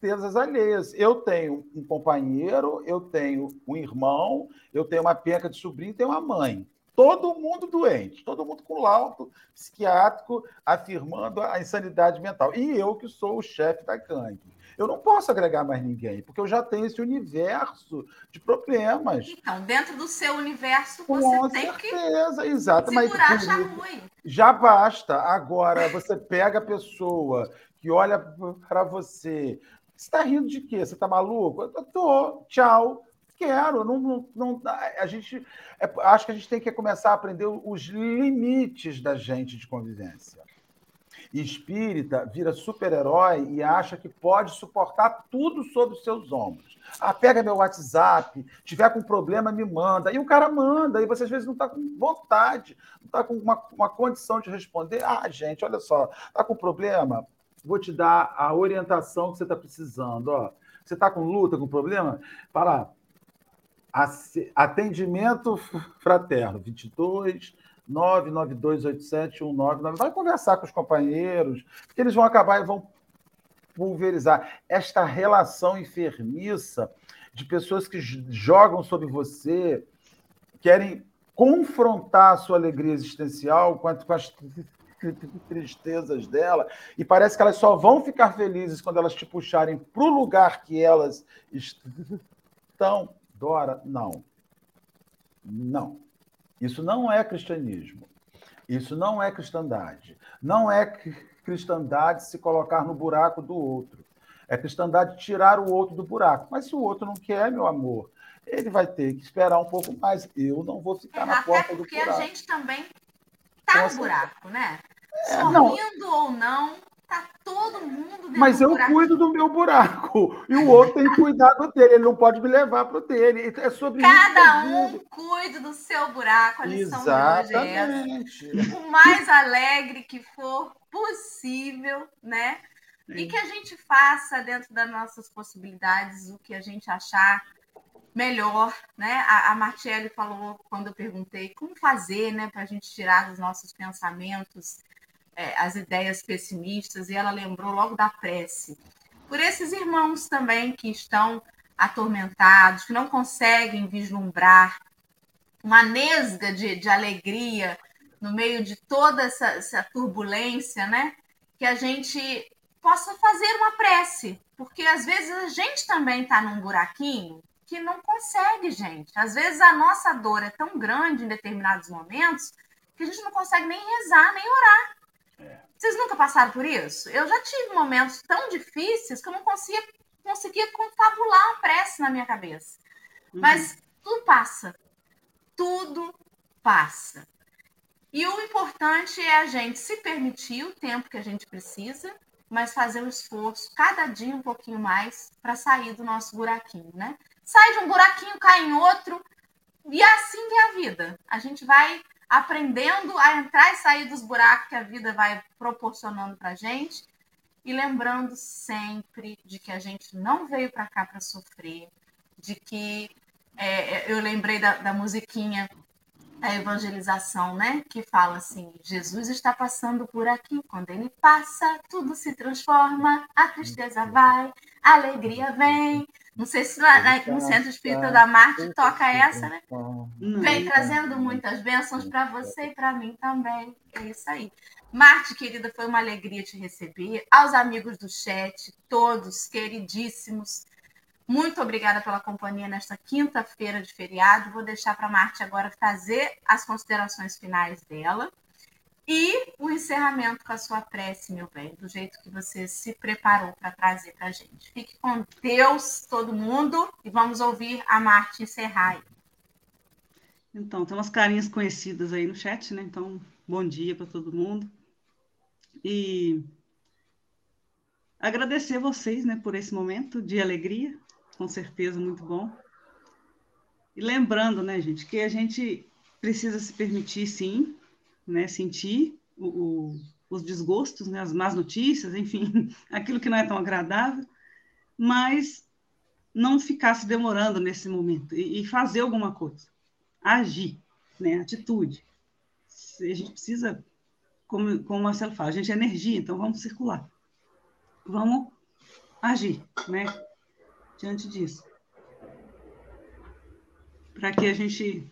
tristezas alheias. Eu tenho um companheiro, eu tenho um irmão, eu tenho uma penca de sobrinho, tenho uma mãe. Todo mundo doente, todo mundo com laudo psiquiátrico afirmando a insanidade mental. E eu que sou o chefe da gangue. Eu não posso agregar mais ninguém, porque eu já tenho esse universo de problemas. Então, dentro do seu universo, Com você tem que certeza, exato. Mas isso, charrua. já basta. Agora, você pega a pessoa que olha para você. Você está rindo de quê? Você está maluco? Eu tô. Tchau. Quero. Não, não, não- a gente, é, acho que a gente tem que começar a aprender os limites da gente de convivência. Espírita vira super-herói e acha que pode suportar tudo sobre os seus ombros. Ah, pega meu WhatsApp, tiver com problema, me manda. E o cara manda, e você às vezes não está com vontade, não está com uma, uma condição de responder. Ah, gente, olha só, está com problema? Vou te dar a orientação que você está precisando. Ó. Você está com luta, com problema? Ace- atendimento fraterno, 22 992871999. Vai conversar com os companheiros, que eles vão acabar e vão pulverizar esta relação enfermiça de pessoas que jogam sobre você, querem confrontar a sua alegria existencial com as tristezas dela, e parece que elas só vão ficar felizes quando elas te puxarem para o lugar que elas estão. Dora, não. Não. Isso não é cristianismo. Isso não é cristandade. Não é cri- cristandade se colocar no buraco do outro. É cristandade tirar o outro do buraco. Mas se o outro não quer, meu amor, ele vai ter que esperar um pouco mais. Eu não vou ficar na Até porta do porque a buraco. gente também tá no buraco, né? É, não. Sorrindo ou não, tá todo mundo dentro Mas eu buraco. cuido do meu buraco. E o outro tem que cuidar do dele. Ele não pode me levar para o dele. É sobre Cada um cuide do seu buraco. A lição de hoje é. Exatamente. O mais alegre que for possível, né? E que a gente faça dentro das nossas possibilidades o que a gente achar melhor, né? A, a falou quando eu perguntei como fazer, né, para a gente tirar dos nossos pensamentos é, as ideias pessimistas, e ela lembrou logo da prece. Por esses irmãos também que estão atormentados, que não conseguem vislumbrar uma nesga de, de alegria no meio de toda essa, essa turbulência, né? Que a gente possa fazer uma prece, porque às vezes a gente também está num buraquinho que não consegue, gente. Às vezes a nossa dor é tão grande em determinados momentos que a gente não consegue nem rezar, nem orar. Vocês nunca passaram por isso? Eu já tive momentos tão difíceis que eu não conseguia, conseguia confabular uma prece na minha cabeça. Uhum. Mas tudo passa. Tudo passa. E o importante é a gente se permitir o tempo que a gente precisa, mas fazer um esforço cada dia um pouquinho mais para sair do nosso buraquinho, né? Sai de um buraquinho, cai em outro, e assim que é a vida. A gente vai aprendendo a entrar e sair dos buracos que a vida vai proporcionando para gente e lembrando sempre de que a gente não veio para cá para sofrer, de que é, eu lembrei da, da musiquinha da evangelização, né? Que fala assim: Jesus está passando por aqui. Quando ele passa, tudo se transforma, a tristeza vai, a alegria vem. Não sei se lá na- no Centro Espírita da Marte toca essa, né? Não. Vem trazendo muitas bênçãos para você e para mim também. É isso aí. Marte, querida, foi uma alegria te receber. Aos amigos do chat, todos queridíssimos, muito obrigada pela companhia nesta quinta-feira de feriado. Vou deixar para Marte agora fazer as considerações finais dela e o encerramento com a sua prece, meu bem, do jeito que você se preparou para trazer para a gente. Fique com Deus, todo mundo, e vamos ouvir a Marte encerrar aí. Então, tem umas carinhas conhecidas aí no chat, né? Então, bom dia para todo mundo. E agradecer vocês, né, por esse momento de alegria, com certeza muito bom. E lembrando, né, gente, que a gente precisa se permitir, sim, né, sentir o, o, os desgostos, né, as más notícias, enfim, aquilo que não é tão agradável, mas não ficar se demorando nesse momento e, e fazer alguma coisa, agir, né, atitude. A gente precisa, como, como o Marcelo fala, a gente é energia, então vamos circular, vamos agir, né, diante disso, para que a gente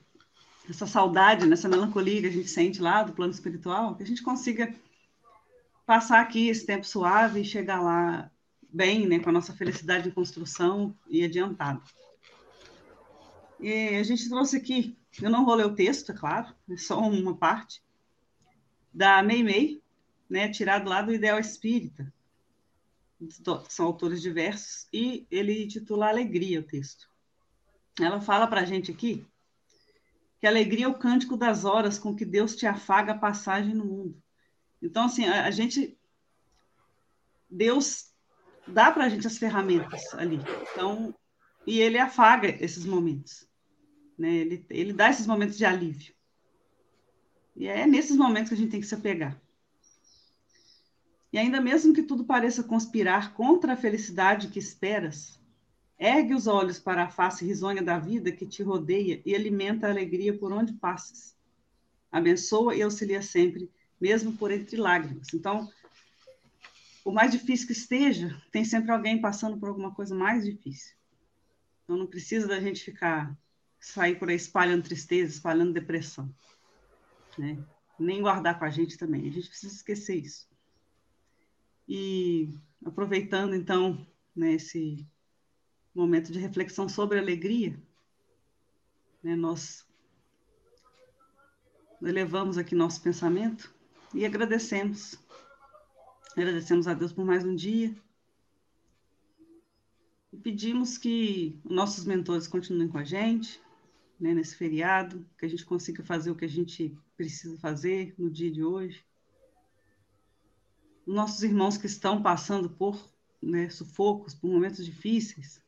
essa saudade, nessa melancolia que a gente sente lá do plano espiritual, que a gente consiga passar aqui esse tempo suave e chegar lá bem, né, com a nossa felicidade em construção e adiantado. E a gente trouxe aqui, eu não vou ler o texto, é claro, é só uma parte, da Mei Mei, né, tirado lá do Ideal Espírita. São autores diversos, e ele titula Alegria, o texto. Ela fala para a gente aqui que alegria é o cântico das horas com que Deus te afaga a passagem no mundo. Então, assim, a, a gente. Deus dá para a gente as ferramentas ali. Então, e ele afaga esses momentos. Né? Ele, ele dá esses momentos de alívio. E é nesses momentos que a gente tem que se apegar. E ainda mesmo que tudo pareça conspirar contra a felicidade que esperas, ergue os olhos para a face risonha da vida que te rodeia e alimenta a alegria por onde passes. Abençoa e auxilia sempre mesmo por entre lágrimas. Então, o mais difícil que esteja, tem sempre alguém passando por alguma coisa mais difícil. Então, não precisa da gente ficar, sair por aí espalhando tristeza, espalhando depressão. Né? Nem guardar com a gente também. A gente precisa esquecer isso. E aproveitando, então, né, esse momento de reflexão sobre alegria, né, nós elevamos aqui nosso pensamento e agradecemos. Agradecemos a Deus por mais um dia. E pedimos que nossos mentores continuem com a gente, né, nesse feriado, que a gente consiga fazer o que a gente precisa fazer no dia de hoje. Nossos irmãos que estão passando por né, sufocos, por momentos difíceis,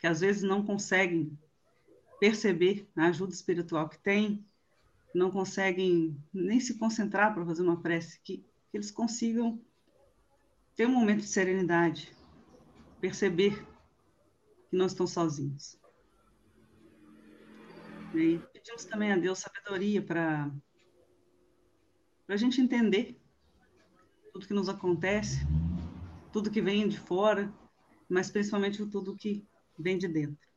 que às vezes não conseguem perceber a ajuda espiritual que tem, não conseguem nem se concentrar para fazer uma prece, que, que eles consigam ter um momento de serenidade, perceber que não estão sozinhos. E pedimos também a Deus sabedoria para a gente entender tudo que nos acontece, tudo que vem de fora, mas principalmente tudo que vem de dentro.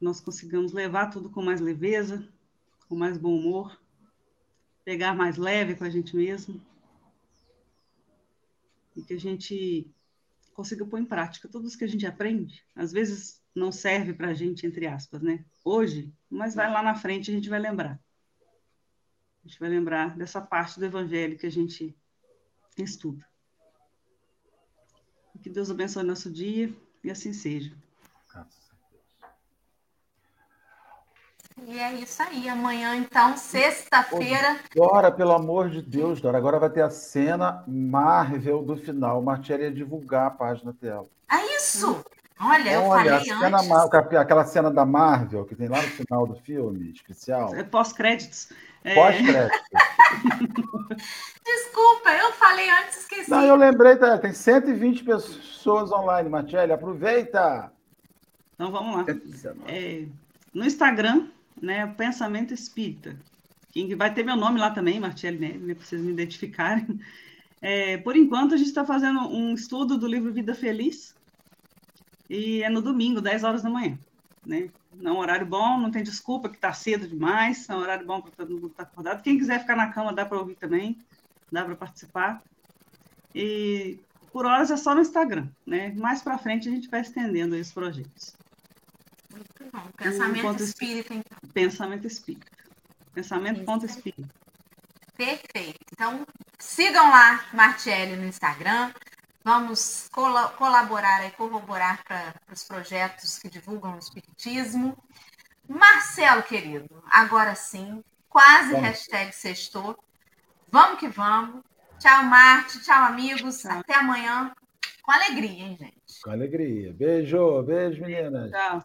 Nós consigamos levar tudo com mais leveza, com mais bom humor, pegar mais leve com a gente mesmo e que a gente consiga pôr em prática tudo isso que a gente aprende. Às vezes não serve para a gente, entre aspas, né? Hoje, mas vai lá na frente a gente vai lembrar. A gente vai lembrar dessa parte do evangelho que a gente estuda. Que Deus abençoe nosso dia e assim seja. E é isso aí. Amanhã, então, sexta-feira. Dora, pelo amor de Deus, Dora, agora vai ter a cena Marvel do final. Martiel ia divulgar a página dela. É isso! Olha, eu Olha, falei cena, antes. aquela cena da Marvel que tem lá no final do filme, especial. É pós-créditos. É... Pós-crédito. Desculpa, eu falei antes, esqueci. Não, eu lembrei, tá, tem 120 pessoas online, Martiel. Aproveita! Então vamos lá. É, no Instagram, né, Pensamento Espírita. Que vai ter meu nome lá também, Martiele Neve, né, para vocês me identificarem. É, por enquanto, a gente está fazendo um estudo do livro Vida Feliz, e é no domingo, 10 horas da manhã. Né? Não é um horário bom, não tem desculpa que está cedo demais, é um horário bom para todo mundo estar tá acordado. Quem quiser ficar na cama, dá para ouvir também, dá para participar. E por horas é só no Instagram, né? Mais para frente a gente vai estendendo esses projetos. Muito bom. Pensamento espírita, então. Pensamento espírita. Pensamento ponto espírita. Perfeito. Então, sigam lá Martielli no Instagram. Vamos col colaborar e corroborar para os projetos que divulgam o espiritismo. Marcelo, querido, agora sim, quase vamos. hashtag sextou. Vamos que vamos. Tchau, Marte. Tchau, amigos. Tchau. Até amanhã. Com alegria, hein, gente? Com alegria. Beijo, beijo, meninas. Tchau.